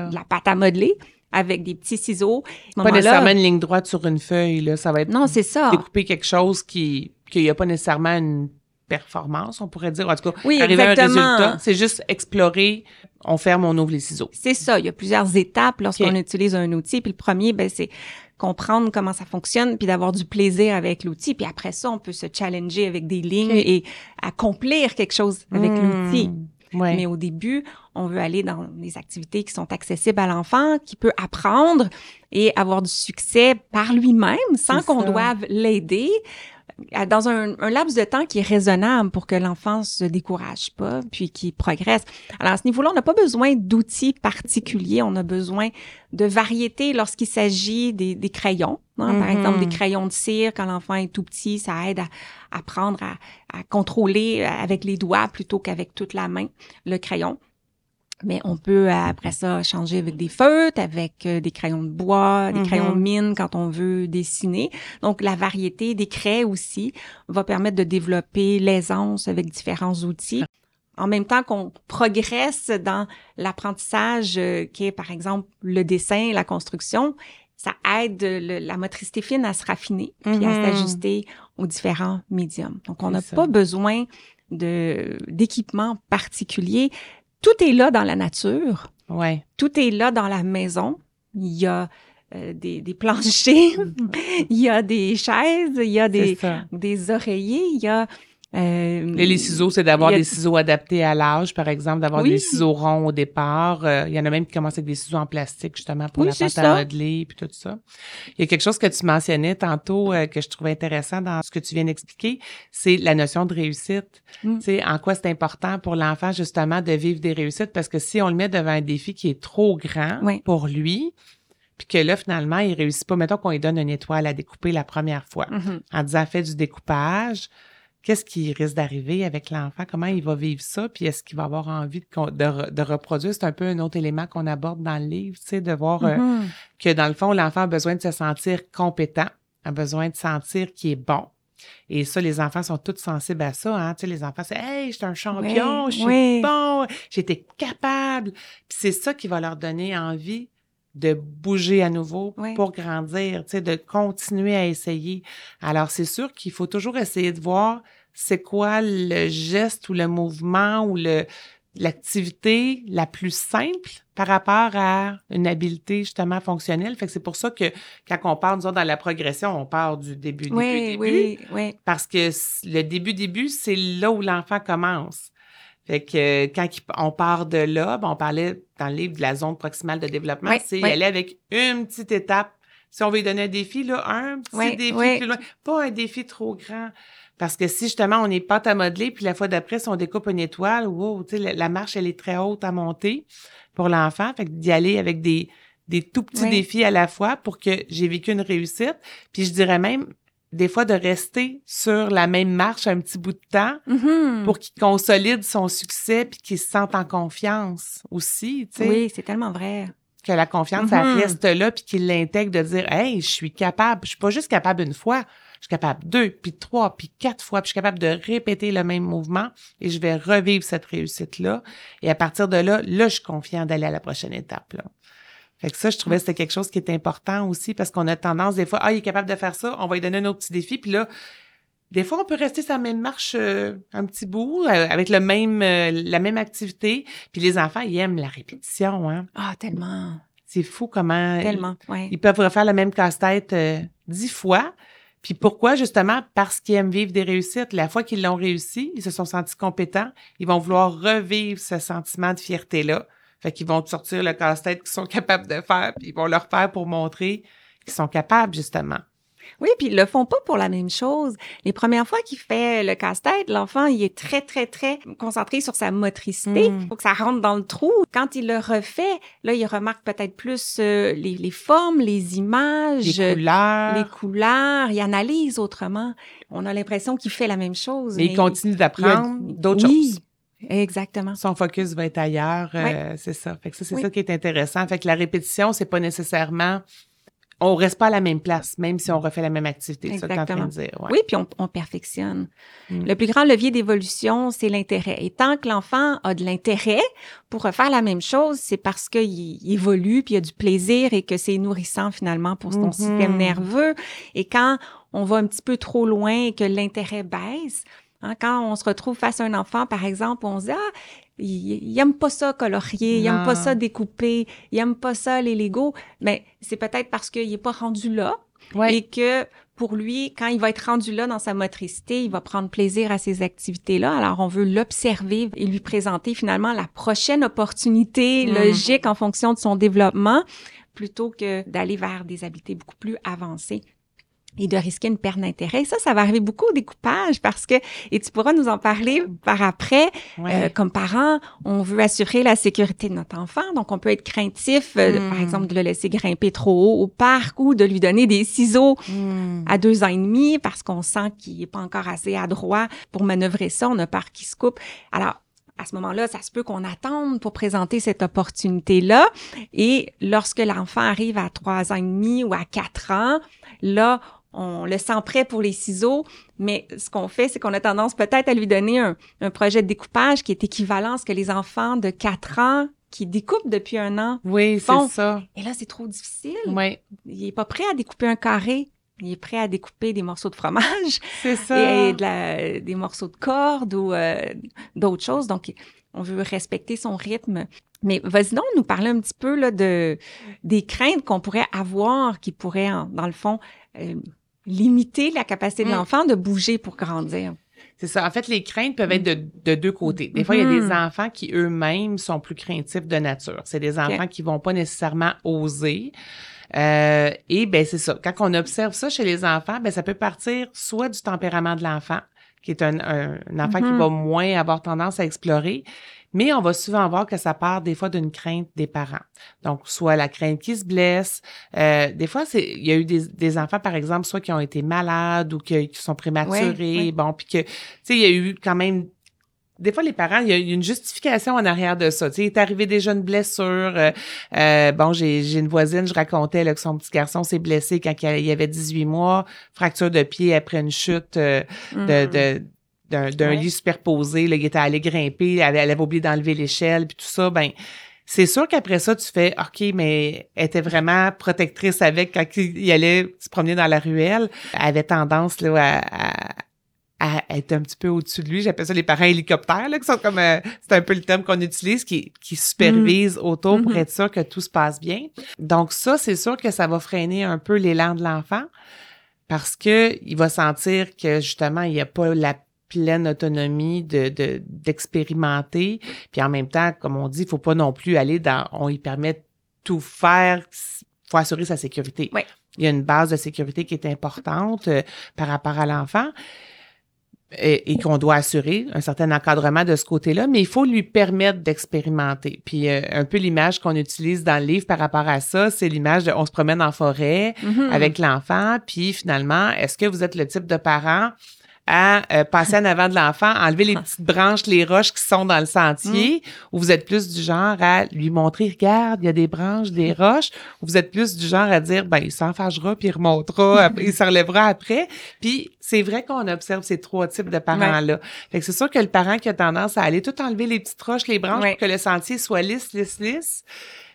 de la pâte à modeler avec des petits ciseaux. À Pas nécessairement une ligne droite sur une feuille, là. Ça va être Non, c'est ça. découper quelque chose qui, qu'il n'y a pas nécessairement une performance, on pourrait dire. En tout cas, Oui, arriver à un exactement. résultat. C'est juste explorer, on ferme, on ouvre les ciseaux. C'est ça. Il y a plusieurs étapes lorsqu'on utilise un outil. Puis le premier, ben, c'est comprendre comment ça fonctionne, puis d'avoir du plaisir avec l'outil. Puis après ça, on peut se challenger avec des lignes Ok. et accomplir quelque chose avec Hmm. l'outil. Ouais. Mais au début, on veut aller dans des activités qui sont accessibles à l'enfant, qui peut apprendre et avoir du succès par lui-même sans qu'on doive l'aider dans un, un laps de temps qui est raisonnable pour que l'enfant se décourage pas puis qu'il progresse. Alors à ce niveau-là, on n'a pas besoin d'outils particuliers, on a besoin de variété lorsqu'il s'agit des, des crayons. hein. Par Mhm. exemple, des crayons de cire quand l'enfant est tout petit, ça aide à apprendre à, à contrôler euh, avec les doigts plutôt qu'avec toute la main le crayon. Mais on peut euh, après ça changer avec des feutres, avec euh, des crayons de bois, des Mhm. crayons de mine quand on veut dessiner. Donc la variété des craies aussi va permettre de développer l'aisance avec différents outils. En même temps qu'on progresse dans l'apprentissage euh, qui est par exemple le dessin, la construction, ça aide le- la motricité fine à se raffiner puis à Mhm. s'ajuster aux différents médiums. Donc on n'a pas besoin de d'équipement particulier. Tout est là dans la nature, Ouais. tout est là dans la maison. Il y a euh, des, des planchers, il y a des chaises, il y a des, des oreillers, il y a Euh, Et les ciseaux, c'est d'avoir a- des ciseaux adaptés à l'âge, par exemple, d'avoir Oui. des ciseaux ronds au départ. Euh, il y en a même qui commencent avec des ciseaux en plastique, justement, pour Oui, la pâte à modeler, puis tout ça. Il y a quelque chose que tu mentionnais tantôt euh, que je trouvais intéressant dans ce que tu viens d'expliquer, c'est la notion de réussite. Mm. Tu sais, en quoi c'est important pour l'enfant, justement, de vivre des réussites, parce que si on le met devant un défi qui est trop grand Oui. pour lui, puis que là, finalement, il réussit pas, mettons qu'on lui donne une étoile à découper la première fois Mhm. en disant fais du découpage, qu'est-ce qui risque d'arriver avec l'enfant? Comment il va vivre ça? Puis est-ce qu'il va avoir envie de, reproduire? C'est un peu un autre élément qu'on aborde dans le livre, tu sais, de voir euh, Mhm. que dans le fond, l'enfant a besoin de se sentir compétent, a besoin de sentir qu'il est bon. Et ça, les enfants sont tous sensibles à ça. Hein? Tu sais, les enfants, c'est Hey, je suis un champion, Oui, je suis oui. bon, j'étais capable. Puis c'est ça qui va leur donner envie de bouger à nouveau Oui. pour grandir, tu sais, de continuer à essayer. Alors, c'est sûr qu'il faut toujours essayer de voir c'est quoi le geste ou le mouvement ou le l'activité la plus simple par rapport à une habileté justement fonctionnelle? Fait que c'est pour ça que quand on part, nous autres, dans la progression, on part du début, début, Oui, début. oui, oui. Parce que le début, début, c'est là où l'enfant commence. Fait que euh, quand on part de là, ben, on parlait dans le livre de la zone proximale de développement, Oui, c'est y oui. aller avec une petite étape. Si on veut lui donner un défi, là, un petit défi plus loin, pas un défi trop grand. Parce que si justement on est pâte à modeler, puis la fois d'après, si on découpe une étoile, wow, tu sais, la, la marche, elle est très haute à monter pour l'enfant. Fait que d'y aller avec des, des tout petits Oui. défis à la fois pour que j'ai vécu une réussite. Puis je dirais même, des fois, de rester sur la même marche un petit bout de temps Mhm. pour qu'il consolide son succès puis qu'il se sente en confiance aussi, tu sais. Oui, c'est tellement vrai. Que la confiance, elle Mhm. reste là puis qu'il l'intègre de dire, hey, je suis capable. Je suis pas juste capable une fois. Je suis capable deux, puis trois, puis quatre fois, puis je suis capable de répéter le même mouvement et je vais revivre cette réussite-là. Et à partir de là, là, je suis confiant d'aller à la prochaine étape, là. Fait que ça, je trouvais que c'était quelque chose qui est important aussi parce qu'on a tendance des fois, ah, il est capable de faire ça, on va lui donner un autre petit défi, puis là, des fois, on peut rester sur la même marche euh, un petit bout, euh, avec le même, euh, la même activité. Puis les enfants, ils aiment la répétition. Hein? Ah, tellement, C'est fou comment tellement, ouais. ils peuvent refaire le même casse-tête euh, dix fois. Puis pourquoi? Justement, parce qu'ils aiment vivre des réussites. La fois qu'ils l'ont réussi, ils se sont sentis compétents. Ils vont vouloir revivre ce sentiment de fierté-là. Fait qu'ils vont sortir le casse-tête qu'ils sont capables de faire, puis ils vont le refaire pour montrer qu'ils sont capables, justement. Oui, puis ils le font pas pour la même chose. Les premières fois qu'il fait le casse-tête, l'enfant, il est très, très, très concentré sur sa motricité. Mm. faut que ça rentre dans le trou. Quand il le refait, là, il remarque peut-être plus euh, les, les formes, les images, Les couleurs. les couleurs. Il analyse autrement. On a l'impression qu'il fait la même chose. mais d'apprendre il y a- d'autres oui, choses. Exactement. Son focus va être ailleurs, euh, c'est ça. Fait que ça, c'est Oui. ça qui est intéressant. Fait que la répétition, c'est pas nécessairement... On reste pas à la même place, même si on refait la même activité. C'est ça que t'es en train de dire. ouais. Oui, puis on, on perfectionne. Mm. Le plus grand levier d'évolution, c'est l'intérêt. Et tant que l'enfant a de l'intérêt pour refaire la même chose, c'est parce qu'il il évolue, puis il a du plaisir et que c'est nourrissant finalement pour son Mhm. système nerveux. Et quand on va un petit peu trop loin et que l'intérêt baisse, hein, quand on se retrouve face à un enfant, par exemple, on se dit, ah, il, aime pas ça colorier, il aime pas ça découper, il aime pas ça les Legos. Mais c'est peut-être parce qu'il est pas rendu là Ouais. et que pour lui, quand il va être rendu là dans sa motricité, il va prendre plaisir à ces activités-là. Alors, on veut l'observer et lui présenter finalement la prochaine opportunité Mm. logique en fonction de son développement, plutôt que d'aller vers des habiletés beaucoup plus avancées et de risquer une perte d'intérêt. Ça, ça va arriver beaucoup au découpage parce que, et tu pourras nous en parler par après, Ouais. euh, comme parents, on veut assurer la sécurité de notre enfant, donc on peut être craintif, euh, Mm. par exemple, de le laisser grimper trop haut au parc ou de lui donner des ciseaux Mm. à deux ans et demi parce qu'on sent qu'il est pas encore assez adroit pour manœuvrer ça, on a peur qu'il se coupe. Alors, à ce moment-là, ça se peut qu'on attende pour présenter cette opportunité-là. Et lorsque l'enfant arrive à trois ans et demi ou à quatre ans, là, on le sent prêt pour les ciseaux, mais ce qu'on fait, c'est qu'on a tendance peut-être à lui donner un, un projet de découpage qui est équivalent à ce que les enfants de quatre ans qui découpent depuis un an. Oui, c'est Bon. ça. Et là, c'est trop difficile. Oui, Il est pas prêt à découper un carré. Il est prêt à découper des morceaux de fromage c'est ça. et, de la- des morceaux de corde ou euh, d'autres choses. Donc, on veut respecter son rythme. Mais vas-y donc nous parler un petit peu là, de, des craintes qu'on pourrait avoir qui pourraient, en- dans le fond, euh, limiter la capacité de Mm. l'enfant de bouger pour grandir. C'est ça. En fait, les craintes peuvent être de, de deux côtés. Des fois, il y a des Mhm. enfants qui eux-mêmes sont plus craintifs de nature. C'est des enfants qui vont pas nécessairement oser. Euh, et ben c'est ça. Quand on observe ça chez les enfants, ben ça peut partir soit du tempérament de l'enfant, qui est un, un, un enfant qui Mhm. va moins avoir tendance à explorer, mais on va souvent voir que ça part des fois d'une crainte des parents. Donc, soit la crainte qui se blesse. euh, des fois, c'est il y a eu des, des enfants, par exemple, soit qui ont été malades ou qui, qui sont prématurés. Bon, puis que, tu sais, il y a eu quand même des fois, les parents, il y a une justification en arrière de ça. Tu sais, il est arrivé déjà une blessure. euh, euh, bon, j'ai j'ai une voisine, je racontais là, que son petit garçon s'est blessé quand il il avait 18 mois, fracture de pied après une chute euh, de, Mhm. de- d'un d'un Ouais. lit superposé. Là, il était allé grimper, elle, elle avait oublié d'enlever l'échelle, puis tout ça. Ben, c'est sûr qu'après ça, tu fais OK, mais elle était vraiment protectrice avec quand il, allait se promener dans la ruelle. Elle avait tendance là, à, à- à être un petit peu au-dessus de lui. J'appelle ça les parents hélicoptères, là, qui sont comme euh, c'est un peu le terme qu'on utilise, qui, qui supervisent autour pour Mhm. être sûr que tout se passe bien. Donc ça, c'est sûr que ça va freiner un peu l'élan de l'enfant parce que il va sentir que justement, il n'y a pas la pleine autonomie de de- d'expérimenter. Puis en même temps, comme on dit, il faut pas non plus aller dans on y permet de tout faire, faut assurer sa sécurité. Oui. Il y a une base de sécurité qui est importante euh, par rapport à l'enfant et, et qu'on doit assurer un certain encadrement de ce côté-là, mais il faut lui permettre d'expérimenter. Puis euh, un peu l'image qu'on utilise dans le livre par rapport à ça, c'est l'image de on se promène en forêt Mhm. avec l'enfant, puis finalement, est-ce que vous êtes le type de parent à euh, passer en avant de l'enfant, enlever les petites branches, les roches qui sont dans le sentier, ou vous êtes plus du genre à lui montrer, regarde, il y a des branches, des roches, ou vous êtes plus du genre à dire, ben, il s'en fâchera, puis il remontera, il se relèvera après. Puis c'est vrai qu'on observe ces trois types de parents-là. Fait que c'est sûr que le parent qui a tendance à aller tout enlever les petites roches, les branches, Ouais. pour que le sentier soit lisse, lisse, lisse,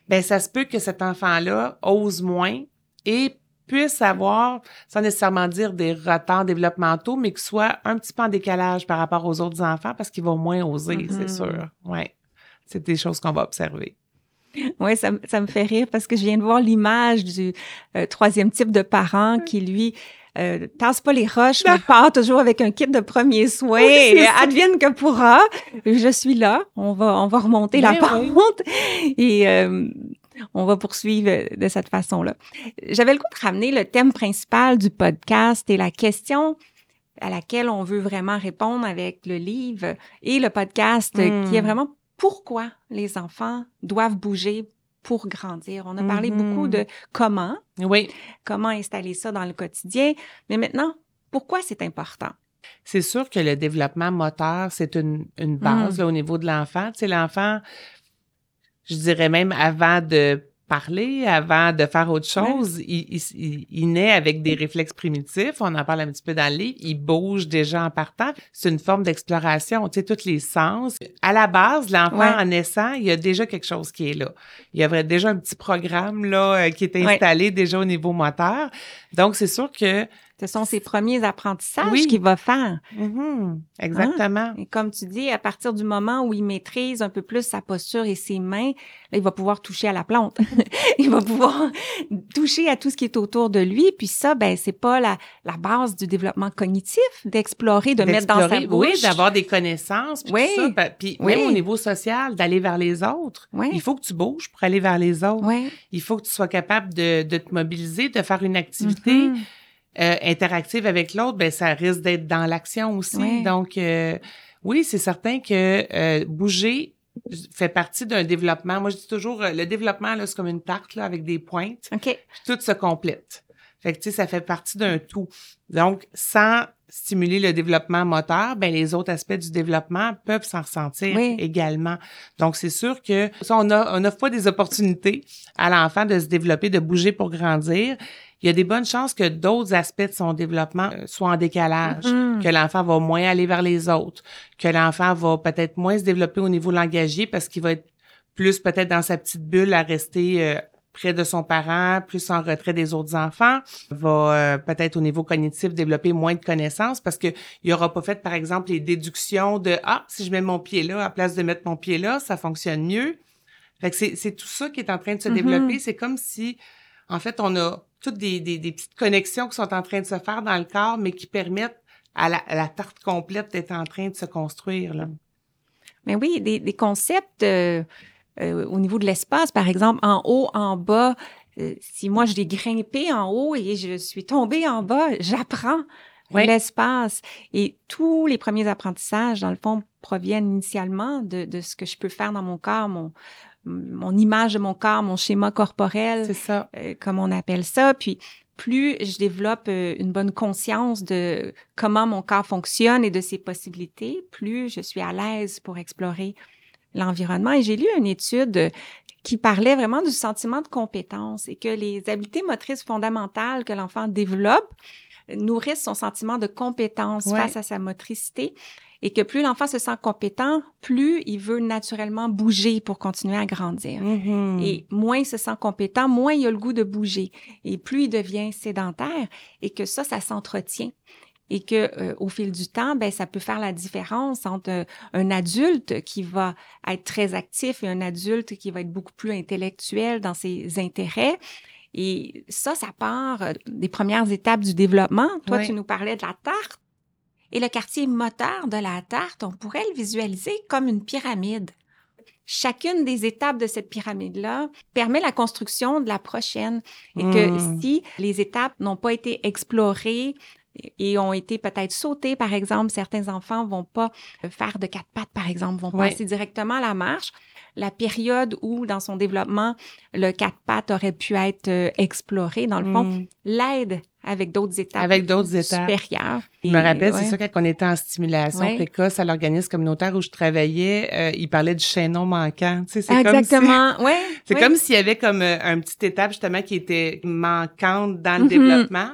ben ça se peut que cet enfant-là ose moins et puisse avoir, sans nécessairement dire des retards développementaux, mais qu'il soit un petit peu en décalage par rapport aux autres enfants parce qu'ils vont moins oser, Mhm. c'est sûr. Ouais. C'est des choses qu'on va observer. Oui, ça, me- ça me fait rire parce que je viens de voir l'image du euh, troisième type de parent qui, lui, euh, tasse pas les roches, mais part toujours avec un kit de premiers soins. Oui, advienne que pourra. Je suis là. On va, on va remonter la Ben oui. pente et euh, on va poursuivre de cette façon-là. J'avais le goût de ramener le thème principal du podcast et la question à laquelle on veut vraiment répondre avec le livre et le podcast, Mm. qui est vraiment pourquoi les enfants doivent bouger pour grandir. On a parlé Mhm. beaucoup de comment, Oui. comment installer ça dans le quotidien, mais maintenant, pourquoi c'est important? C'est sûr que le développement moteur, c'est une, une base Mm. là, au niveau de l'enfant. Tu sais, l'enfant, je dirais même avant de parler, avant de faire autre chose, il, il, il- il naît avec des réflexes primitifs. On en parle un petit peu dans le livre. Il bouge déjà en partant. C'est une forme d'exploration, tu sais, tous les sens. À la base, l'enfant, Ouais. en naissant, il y a déjà quelque chose qui est là. Il y avait déjà un petit programme là euh, qui est Ouais. installé déjà au niveau moteur. Donc, c'est sûr que... Ce sont ses premiers apprentissages Oui. qu'il va faire. Mhm, exactement. Et comme tu dis, à partir du moment où il maîtrise un peu plus sa posture et ses mains, là, il va pouvoir toucher à la plante. il va pouvoir toucher à tout ce qui est autour de lui. Puis ça, ben, c'est pas la, la base du développement cognitif, d'explorer, de mettre dans sa bouche. Oui, d'avoir des connaissances. Puis Oui. tout ça. Pa- Puis Oui. même au niveau social, d'aller vers les autres. Oui. Il faut que tu bouges pour aller vers les autres. Il faut que tu sois capable de, de te mobiliser, de faire une activité Mhm. Euh, interactive avec l'autre. Ben ça risque d'être dans l'action aussi. Oui. Donc, euh, oui, c'est certain que euh, bouger fait partie d'un développement. Moi, je dis toujours, euh, le développement, là, c'est comme une tarte là, avec des pointes. OK. puis tout se complète. Fait que, tu sais, ça fait partie d'un tout. Donc, sans stimuler le développement moteur, ben les autres aspects du développement peuvent s'en ressentir Oui. également. Donc, c'est sûr que ça, on a, on n'offre pas des opportunités à l'enfant de se développer, de bouger pour grandir. Il y a des bonnes chances que d'autres aspects de son développement euh, soient en décalage, Mhm. que l'enfant va moins aller vers les autres, que l'enfant va peut-être moins se développer au niveau langagier parce qu'il va être plus peut-être dans sa petite bulle à rester euh, près de son parent, plus en retrait des autres enfants, va euh, peut-être au niveau cognitif développer moins de connaissances parce que il aura pas fait par exemple les déductions de ah si je mets mon pied là à place de mettre mon pied là, ça fonctionne mieux. Fait que c'est c'est tout ça qui est en train de se Mhm. développer, c'est comme si en fait on a toutes des, des, des petites connexions qui sont en train de se faire dans le corps mais qui permettent à la, la tarte complète est en train de se construire. Là. Mais oui, des, des concepts euh, euh, au niveau de l'espace, par exemple, en haut, en bas. Euh, si moi, je l'ai grimpé en haut et je suis tombée en bas, j'apprends Oui. l'espace. Et tous les premiers apprentissages, dans le fond, proviennent initialement de, de ce que je peux faire dans mon corps, mon, mon image de mon corps, mon schéma corporel C'est ça. euh, comme on appelle ça. Puis plus je développe euh, une bonne conscience de comment mon corps fonctionne et de ses possibilités, plus je suis à l'aise pour explorer l'environnement. Et j'ai lu une étude euh, qui parlait vraiment du sentiment de compétence et que les habiletés motrices fondamentales que l'enfant développe nourrissent son sentiment de compétence Ouais. face à sa motricité et que plus l'enfant se sent compétent, plus il veut naturellement bouger pour continuer à grandir. Mhm. Et moins il se sent compétent, moins il a le goût de bouger. Et plus il devient sédentaire et que ça, ça s'entretient. Et que euh, au fil du temps, ben ça peut faire la différence entre euh, un adulte qui va être très actif et un adulte qui va être beaucoup plus intellectuel dans ses intérêts. Et ça, ça part euh, des premières étapes du développement. Toi, tu nous parlais de la tarte. Et le quartier moteur de la tarte, on pourrait le visualiser comme une pyramide. Chacune des étapes de cette pyramide-là permet la construction de la prochaine. Et que Mm. si les étapes n'ont pas été explorées et ont été peut-être sautées, par exemple, certains enfants vont pas faire de quatre pattes, par exemple, vont passer directement à la marche. La période où, dans son développement, le quatre pattes aurait pu être euh, exploré, dans le fond, Mm. l'aide avec d'autres étapes. Avec d'autres étapes. supérieures. Je me rappelle, ouais. c'est ça, quand on était en stimulation Ouais. précoce à l'organisme communautaire où je travaillais, euh, il parlait du chaînon manquant. Tu sais, c'est Ah, comme si- Exactement, ouais. C'est ouais. comme s'il y avait comme euh, un petit étape justement qui était manquante dans le Mhm. développement.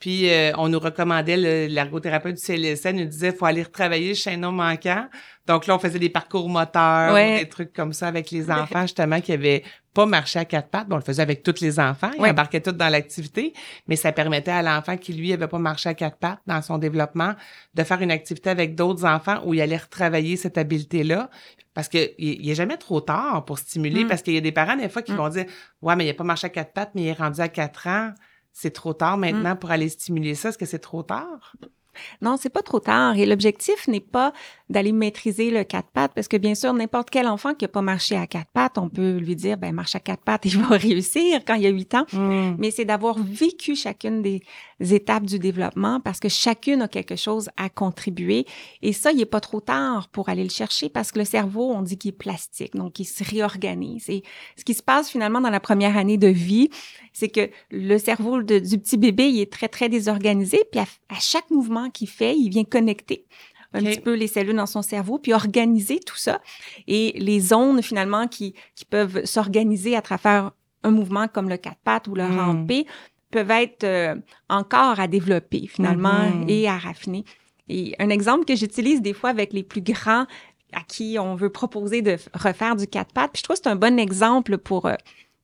Puis euh, on nous recommandait, le- l'ergothérapeute du CLSN nous disait faut aller retravailler le chaînon manquant. Donc là, on faisait des parcours moteurs, Ouais. des trucs comme ça avec les enfants justement qui avaient pas marché à quatre pattes. Bon, on le faisait avec tous les enfants, ils Ouais. embarquaient tous dans l'activité, mais ça permettait à l'enfant qui lui avait pas marché à quatre pattes dans son développement de faire une activité avec d'autres enfants où il allait retravailler cette habileté-là. Parce que il il est jamais trop tard pour stimuler, Mm. parce qu'il y a des parents des fois qui Mm. vont dire ouais mais il a pas marché à quatre pattes, mais il est rendu à quatre ans. C'est trop tard maintenant pour aller stimuler ça? Est-ce que c'est trop tard? Non, c'est pas trop tard. Et l'objectif n'est pas d'aller maîtriser le quatre pattes, parce que bien sûr, n'importe quel enfant qui a pas marché à quatre pattes, on peut lui dire, ben marche à quatre pattes, il va réussir quand il a huit ans. Mm. Mais c'est d'avoir vécu chacune des étapes du développement, parce que chacune a quelque chose à contribuer. Et ça, il est pas trop tard pour aller le chercher, parce que le cerveau, on dit qu'il est plastique, donc il se réorganise. Et ce qui se passe finalement dans la première année de vie, c'est que le cerveau de- du petit bébé, il est très, très désorganisé. Puis à, à chaque mouvement qu'il fait, il vient connecter un petit peu les cellules dans son cerveau, puis organiser tout ça. Et les zones, finalement, qui, qui peuvent s'organiser à travers un mouvement comme le quatre pattes ou le Mm. rampé, peuvent être euh, encore à développer, finalement, Mhm. et à raffiner. Et un exemple que j'utilise des fois avec les plus grands à qui on veut proposer de refaire du quatre pattes, puis je trouve que c'est un bon exemple pour euh,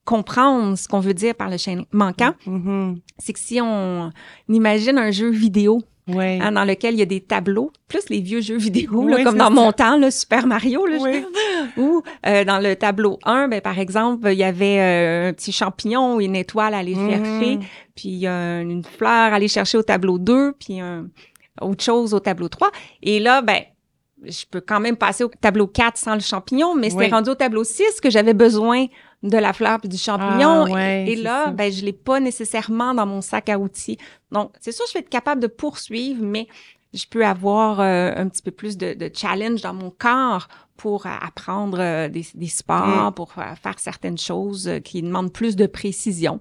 comprendre ce qu'on veut dire par le chaîne manquant, Mhm. c'est que si on imagine un jeu vidéo hein, dans lequel il y a des tableaux, plus les vieux jeux vidéo, Oui, là, comme dans ça. mon temps, là, Super Mario, là, Oui. ou euh, dans le tableau 1, ben, par exemple, il y avait euh, un petit champignon ou une étoile à aller Mhm. chercher, puis euh, une fleur à aller chercher au tableau 2, puis autre chose au tableau 3. Et là, ben, je peux quand même passer au tableau 4 sans le champignon, mais c'était rendu au tableau 6 que j'avais besoin de la fleur puis du champignon. Ah, ouais, et là, ben, je l'ai pas nécessairement dans mon sac à outils. Donc, c'est sûr, je vais être capable de poursuivre, mais je peux avoir euh, un petit peu plus de, de challenge dans mon corps pour euh, apprendre euh, des, des sports, Mm. pour euh, faire certaines choses qui demandent plus de précision.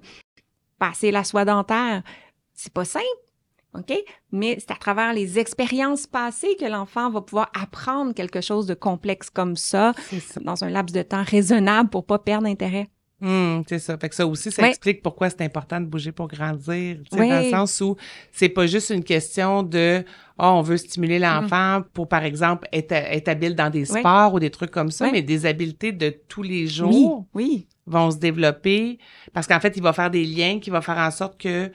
Passer la soie dentaire, c'est pas simple, OK? Mais c'est à travers les expériences passées que l'enfant va pouvoir apprendre quelque chose de complexe comme ça dans un laps de temps raisonnable pour pas perdre intérêt. Hum, c'est ça. Fait que ça aussi, ça explique pourquoi c'est important de bouger pour grandir. Dans le sens où c'est pas juste une question de oh, on veut stimuler l'enfant pour, par exemple, être, être habile dans des sports ou des trucs comme ça, mais des habiletés de tous les jours oui. vont se développer parce qu'en fait, il va faire des liens qui vont faire en sorte que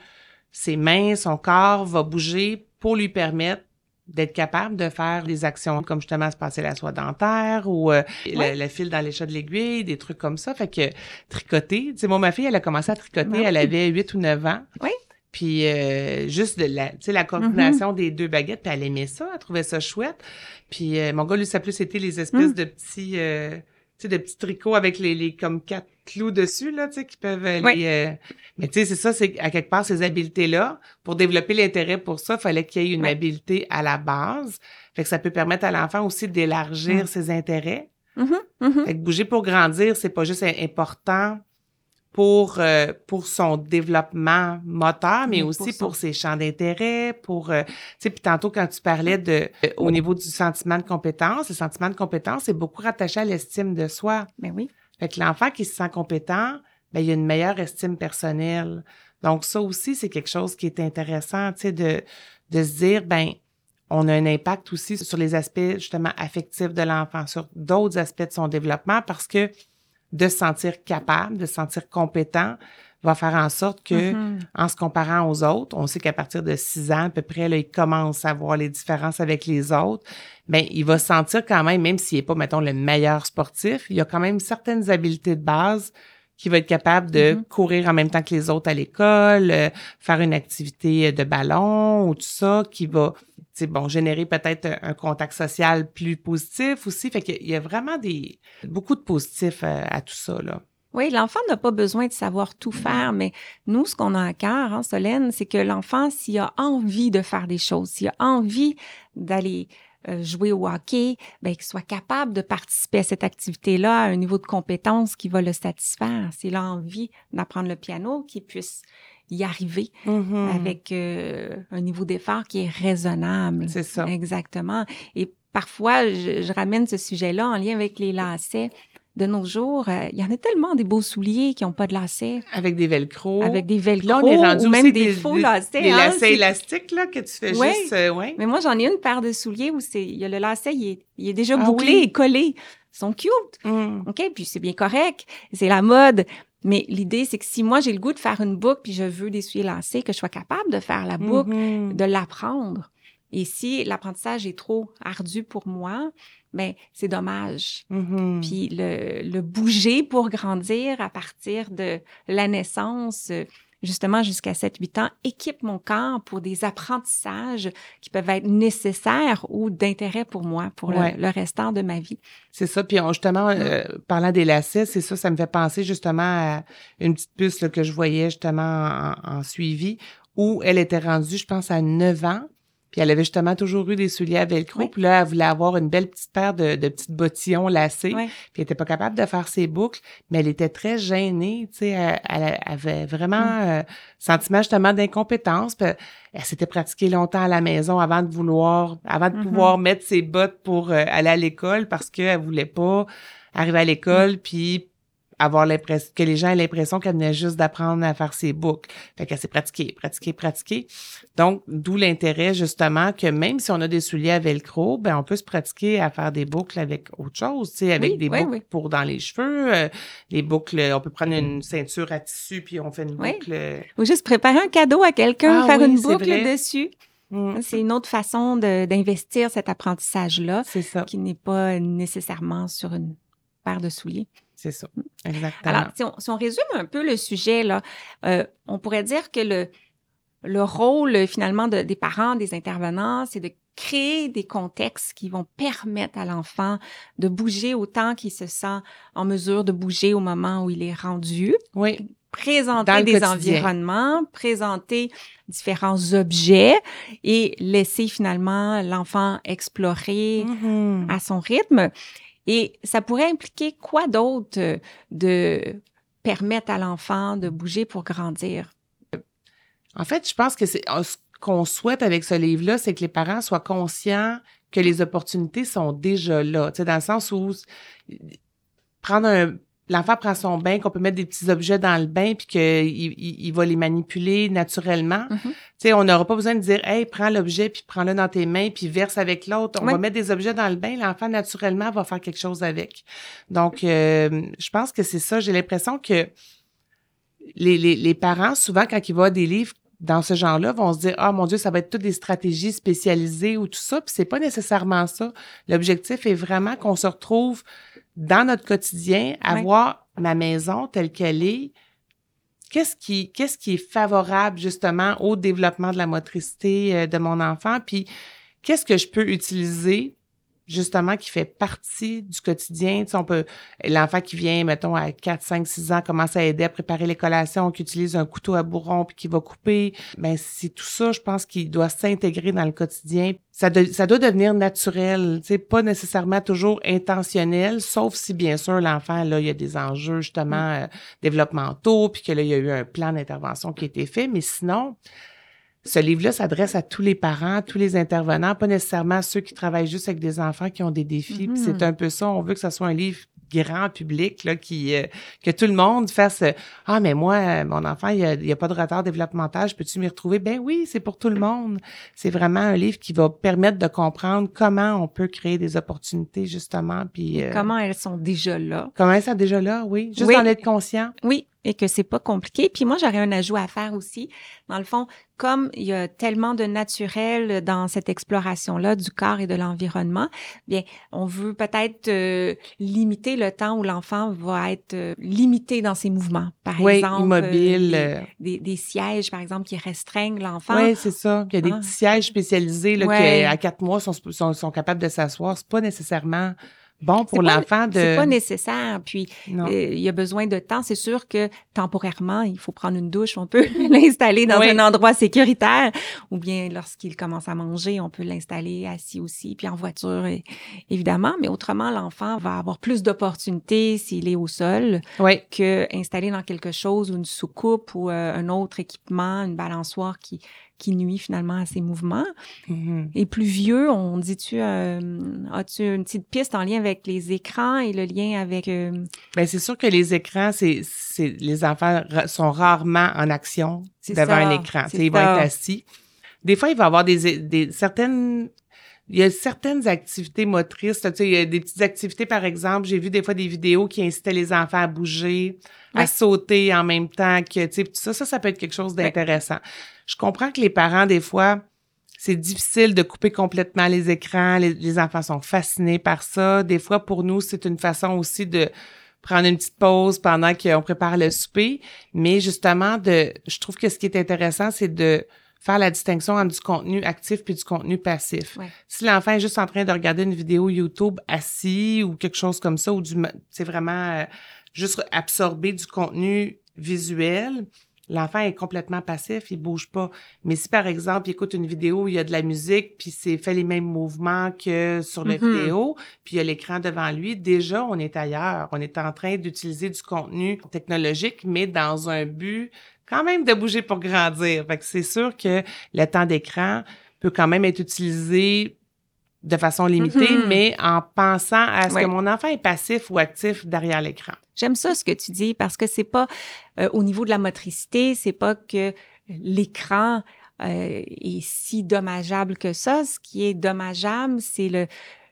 ses mains, son corps va bouger pour lui permettre d'être capable de faire des actions comme justement se passer la soie dentaire ou euh, Ouais. le, le fil dans l'échat de l'aiguille, des trucs comme ça. Fait que tricoter, tu sais, moi, ma fille, elle a commencé à tricoter, Ben elle avait 8 ou 9 ans. Oui. Puis euh, juste de la, tu sais, la combination des deux baguettes, puis elle aimait ça, elle trouvait ça chouette. Puis euh, mon gars, lui, ça plus c'était les espèces Mm. de petits, euh, sais, de petits tricots avec les, les comme quatre clous dessus, là, tu sais, qui peuvent Oui. les, euh, Mais tu sais, c'est ça, c'est à quelque part ces habiletés-là. Pour développer l'intérêt pour ça, il fallait qu'il y ait une Oui. habileté à la base. Fait que ça peut permettre à l'enfant aussi d'élargir Mm. ses intérêts. Mhm, mhm. Fait que bouger pour grandir, c'est pas juste important pour euh, pour son développement moteur, mais Mais aussi pour ses champs d'intérêt, pour euh, tu sais puis tantôt quand tu parlais de euh, au niveau du sentiment de compétence, le sentiment de compétence est beaucoup rattaché à l'estime de soi. Ben oui. Fait que l'enfant qui se sent compétent, ben il y a une meilleure estime personnelle. Donc ça aussi c'est quelque chose qui est intéressant, tu sais de de se dire ben on a un impact aussi sur les aspects justement affectifs de l'enfant, sur d'autres aspects de son développement parce que de se sentir capable, de se sentir compétent va faire en sorte que Mhm. en se comparant aux autres, on sait qu'à partir de 6 ans à peu près là, il commence à voir les différences avec les autres, ben il va se sentir quand même même s'il est pas mettons le meilleur sportif, il a quand même certaines habiletés de base qui va être capable de Mhm. courir en même temps que les autres à l'école, euh, faire une activité de ballon ou tout ça qui va bon générer peut-être un, un contact social plus positif aussi fait qu'il y a vraiment des beaucoup de positifs euh, à tout ça là. Oui, l'enfant n'a pas besoin de savoir tout faire, mais nous, ce qu'on a à cœur, hein, Solène, c'est que l'enfant, s'il a envie de faire des choses, s'il a envie d'aller euh, jouer au hockey, ben, qu'il soit capable de participer à cette activité-là à un niveau de compétence qui va le satisfaire. S'il a envie d'apprendre le piano, qu'il puisse y arriver Mhm. avec euh, un niveau d'effort qui est raisonnable. C'est ça. Exactement. Et parfois, je, je ramène ce sujet-là en lien avec les lacets. De nos jours, euh, il y en a tellement des beaux souliers qui n'ont pas de lacets, avec des velcro avec des velcro Là, on est rendu ou même des, des- faux des- lacets. les hein, lacets élastiques là que tu fais Ouais. juste euh, ouais. Mais moi, j'en ai une paire de souliers où c'est, il y a le lacet, il est, il est déjà Ah bouclé oui. et collé. Ils sont cute. Mm. OK, puis c'est bien correct, c'est la mode. Mais l'idée, c'est que si moi, j'ai le goût de faire une boucle, puis je veux des souliers lacets, que je sois capable de faire la boucle, Mhm. de l'apprendre. Et si l'apprentissage est trop ardu pour moi, ben c'est dommage. Mhm. Puis le, le bouger pour grandir à partir de la naissance, justement jusqu'à 7-8 ans, équipe mon corps pour des apprentissages qui peuvent être nécessaires ou d'intérêt pour moi pour le- Ouais. le, restant de ma vie. C'est ça. Puis justement, euh, parlant des lacets, c'est ça, ça me fait penser justement à une petite puce là, que je voyais justement en, en suivi où elle était rendue, je pense, à 9 ans. Puis elle avait justement toujours eu des souliers à velcro. Oui. Puis là, elle voulait avoir une belle petite paire de, de petites bottillons lacés. Puis elle était pas capable de faire ses boucles, mais elle était très gênée, tu sais, elle, elle avait vraiment Mm. euh, sentiment justement d'incompétence. Puis elle s'était pratiquée longtemps à la maison avant de vouloir, avant de Mhm. pouvoir mettre ses bottes pour euh, aller à l'école parce qu'elle voulait pas arriver à l'école puis avoir l'impression que les gens aient l'impression qu'elle venait juste d'apprendre à faire ses boucles. Fait qu'elle s'est pratiquée, pratiquée, pratiquée. Donc, d'où l'intérêt, justement, que même si on a des souliers à velcro, ben, on peut se pratiquer à faire des boucles avec autre chose, tu sais, avec Oui, des oui, boucles oui. pour dans les cheveux, euh, les boucles, on peut prendre une ceinture à tissu puis on fait une boucle. euh, Ou juste préparer un cadeau à quelqu'un, Ah faire une boucle vrai. dessus. mm, C'est une autre façon d'investir cet apprentissage-là C'est ça, qui n'est pas nécessairement sur une paire de souliers. C'est ça, exactement. Alors, si on, si on résume un peu le sujet, là, euh, on pourrait dire que le, le rôle finalement de- des parents, des intervenants, c'est de créer des contextes qui vont permettre à l'enfant de bouger autant qu'il se sent en mesure de bouger au moment où il est rendu, oui, présenter des quotidien. environnements, présenter différents objets et laisser finalement l'enfant explorer Mhm. à son rythme. Et ça pourrait impliquer quoi d'autre euh, de permettre à l'enfant de bouger pour grandir? En fait, je pense que c'est ce qu'on souhaite avec ce livre-là, c'est que les parents soient conscients que les opportunités sont déjà là. Tu sais, dans le sens où prendre un l'enfant prend son bain, qu'on peut mettre des petits objets dans le bain, puis qu'il il, il va les manipuler naturellement. Mhm. Tu sais, on n'aura pas besoin de dire, hey, prends l'objet, puis prends-le dans tes mains, puis verse avec l'autre. On Oui. va mettre des objets dans le bain, l'enfant naturellement va faire quelque chose avec. Donc, euh, je pense que c'est ça. J'ai l'impression que les, les, les parents, souvent, quand ils voient des livres dans ce genre-là, vont se dire Ah mon Dieu, ça va être toutes des stratégies spécialisées ou tout ça. Puis c'est pas nécessairement ça. L'objectif est vraiment qu'on se retrouve dans notre quotidien à Oui. voir ma maison telle qu'elle est, qu'est-ce qui, qu'est-ce qui est favorable justement au développement de la motricité euh, de mon enfant, puis qu'est-ce que je peux utiliser justement qui fait partie du quotidien. Tu sais, on peut l'enfant qui vient mettons à 4 5 6 ans commence à aider à préparer les collations, qui utilise un couteau à bourron puis qui va couper. Ben c'est tout ça, je pense qu'il doit s'intégrer dans le quotidien. Ça, ça doit devenir naturel, tu sais, pas nécessairement toujours intentionnel, sauf si bien sûr l'enfant là, il y a des enjeux justement mm. euh, développementaux puis que là il y a eu un plan d'intervention qui a été fait, mais sinon ce livre-là s'adresse à tous les parents, tous les intervenants, pas nécessairement ceux qui travaillent juste avec des enfants qui ont des défis. C'est mm-hmm. un peu ça. On veut que ce soit un livre grand public là qui euh, que tout le monde fasse ah mais moi mon enfant il y a, pas de retard développemental je peux-tu m'y retrouver ben oui c'est pour tout le monde c'est vraiment un livre qui va permettre de comprendre comment on peut créer des opportunités justement puis euh, comment elles sont déjà là comment elles sont déjà là oui juste en être conscient oui et que c'est pas compliqué. Puis moi, j'aurais un ajout à faire aussi. Dans le fond, comme il y a tellement de naturel dans cette exploration-là du corps et de l'environnement, bien, on veut peut-être euh, limiter le temps où l'enfant va être euh, limité dans ses mouvements. Par oui, exemple, immobile. Euh, des, des, sièges, par exemple, qui restreignent l'enfant. Oui, c'est ça. Il y a des ah. petits sièges spécialisés là, qui, à quatre mois, sont, sont, sont capables de s'asseoir. C'est pas nécessairement bon pour l'enfant de. C'est pas nécessaire. Puis euh, il y a besoin de temps. C'est sûr que temporairement, il faut prendre une douche. On peut l'installer dans un endroit sécuritaire, ou bien lorsqu'il commence à manger, on peut l'installer assis aussi, puis en voiture évidemment. Mais autrement, l'enfant va avoir plus d'opportunités s'il est au sol que installé dans quelque chose ou une soucoupe ou euh, un autre équipement, une balançoire qui qui nuit finalement à ses mouvements. Mm-hmm. Et plus vieux, on dit-tu, euh, as-tu une petite piste en lien avec les écrans et le lien avec... Euh... Ben, c'est sûr que les écrans, c'est, c'est les enfants sont rarement en action devant un écran. Ils vont être assis. Des fois, il va y avoir des, des certaines il y a certaines activités motrices. Tu sais, il y a des petites activités, par exemple, j'ai vu des fois des vidéos qui incitaient les enfants à bouger, à sauter en même temps que, tu sais, ça, ça, ça peut être quelque chose d'intéressant. Je comprends que les parents, des fois, c'est difficile de couper complètement les écrans. Les, enfants sont fascinés par ça. Des fois, pour nous, c'est une façon aussi de prendre une petite pause pendant qu'on prépare le souper. Mais justement, de, je trouve que ce qui est intéressant, c'est de faire la distinction entre du contenu actif puis du contenu passif. Si l'enfant est juste en train de regarder une vidéo YouTube assis ou quelque chose comme ça, ou du, c'est vraiment euh, juste absorber du contenu visuel, L'enfant est complètement passif, il bouge pas. Mais si par exemple, il écoute une vidéo où il y a de la musique, puis c'est fait les mêmes mouvements que sur la mm-hmm. vidéo, puis il y a l'écran devant lui, déjà on est ailleurs. On est en train d'utiliser du contenu technologique, mais dans un but quand même de bouger pour grandir. Fait que c'est sûr que le temps d'écran peut quand même être utilisé de façon limitée, mm-hmm. mais en pensant à ce que mon enfant est passif ou actif derrière l'écran. J'aime ça ce que tu dis parce que c'est pas euh, au niveau de la motricité, c'est pas que l'écran euh, est si dommageable que ça. Ce qui est dommageable, c'est le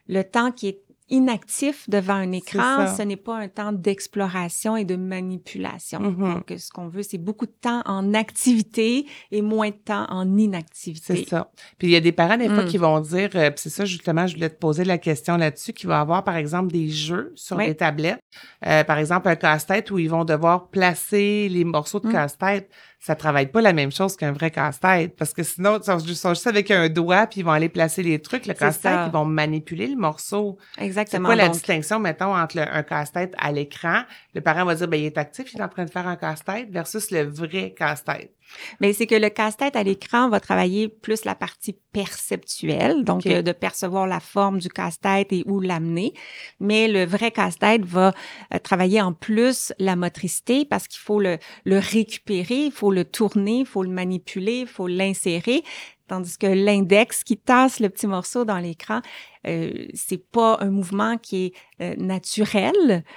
le temps qui est inactif devant un écran, ce n'est pas un temps d'exploration et de manipulation. Mm-hmm. Donc, ce qu'on veut, c'est beaucoup de temps en activité et moins de temps en inactivité. C'est ça. Puis il y a des parents des fois mm. qui vont dire, euh, c'est ça justement, je voulais te poser la question là-dessus, qui va avoir par exemple des jeux sur les tablettes, euh, par exemple un casse-tête où ils vont devoir placer les morceaux de mm. casse-tête ça travaille pas la même chose qu'un vrai casse-tête. Parce que sinon ils sont, juste avec un doigt puis ils vont aller placer les trucs. Le casse-tête ils vont manipuler le morceau. Exactement. c'est quoi la distinction mettons entre un casse-tête à l'écran? Le parent va dire ben il est actif il est en train de faire un casse-tête versus le vrai casse-tête mais c'est que le casse-tête à l'écran va travailler plus la partie perceptuelle, donc euh, de percevoir la forme du casse-tête et où l'amener. Mais le vrai casse-tête va euh, travailler en plus la motricité parce qu'il faut le, le récupérer, il faut le tourner, il faut le manipuler, il faut l'insérer tandis que l'index qui tasse le petit morceau dans l'écran, euh, c'est pas un mouvement qui est euh, naturel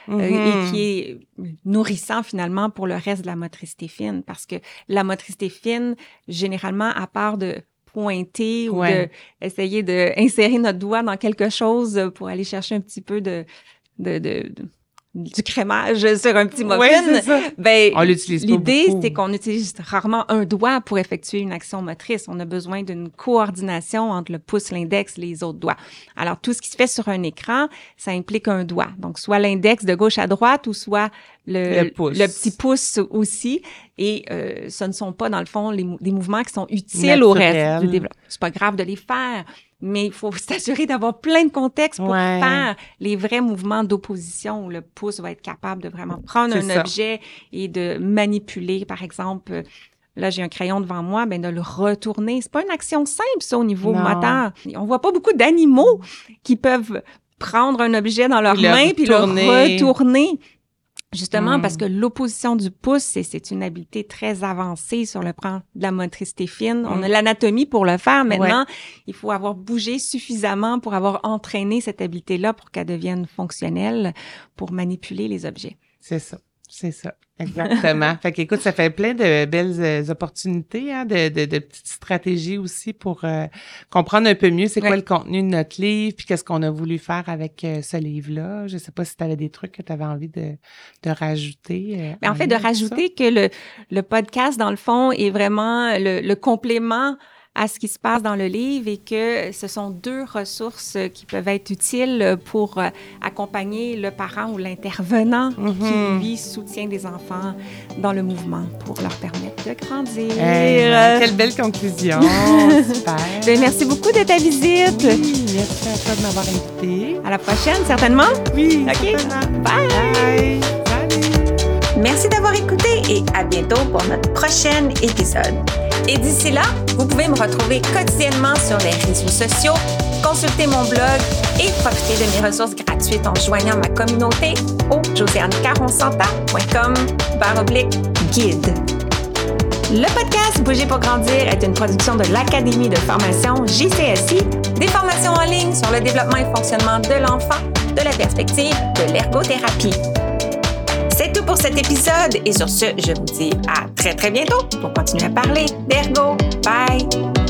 euh, et mm-hmm. qui est nourrissant finalement pour le reste de la motricité fine, parce que la motricité fine, généralement, à part de pointer ou de essayer d'insérer notre doigt dans quelque chose pour aller chercher un petit peu de, de, de du crémage sur un petit muffin, ben, l'idée, c'est qu'on utilise rarement un doigt pour effectuer une action motrice. On a besoin d'une coordination entre le pouce, l'index, les autres doigts. Alors, tout ce qui se fait sur un écran, ça implique un doigt. Donc, soit l'index de gauche à droite ou soit le, Le pouce. le petit pouce aussi. Et euh, ce ne sont pas, dans le fond, les, des mouvements qui sont utiles au reste du développement. C'est pas grave de les faire, mais il faut s'assurer d'avoir plein de contextes pour Ouais. faire les vrais mouvements d'opposition où le pouce va être capable de vraiment prendre un ça. objet et de manipuler, par exemple. euh, Là, j'ai un crayon devant moi, ben de le retourner. C'est pas une action simple, ça, au niveau Non. moteur. On voit pas beaucoup d'animaux qui peuvent prendre un objet dans leurs mains puis le retourner. Justement, Mm. parce que l'opposition du pouce, c'est- c'est une habileté très avancée sur le plan de la motricité fine. On Mm. a l'anatomie pour le faire. Maintenant, il faut avoir bougé suffisamment pour avoir entraîné cette habileté-là pour qu'elle devienne fonctionnelle pour manipuler les objets. C'est ça. C'est ça. Exactement. fait qu'écoute, ça fait plein de belles euh, opportunités, hein, de, de, de petites stratégies aussi pour euh, comprendre un peu mieux c'est quoi le contenu de notre livre, puis qu'est-ce qu'on a voulu faire avec euh, ce livre-là. Je sais pas si tu avais des trucs que tu avais envie de, de rajouter. euh, Mais en fait, de ça. rajouter que le, le podcast, dans le fond, est vraiment le, le complément à ce qui se passe dans le livre et que ce sont deux ressources qui peuvent être utiles pour euh, accompagner le parent ou l'intervenant Mhm. qui, lui, soutient des enfants dans le mouvement pour leur permettre de grandir. Hey, quelle belle conclusion. Super. ben, merci beaucoup de ta visite. Oui, merci à toi de m'avoir invité. À la prochaine, certainement. Oui, OK. Bye. Bye. Merci d'avoir écouté et à bientôt pour notre prochain épisode. Et d'ici là, vous pouvez me retrouver quotidiennement sur les réseaux sociaux, consulter mon blog et profiter de mes ressources gratuites en joignant ma communauté au josianecaronsanta.com guide. Le podcast Bouger pour grandir est une production de l'Académie de formation JCSI, des formations en ligne sur le développement et fonctionnement de l'enfant de la perspective de l'ergothérapie. C'est tout pour cet épisode et sur ce, je vous dis à très très bientôt pour continuer à parler d'ergo. Bye!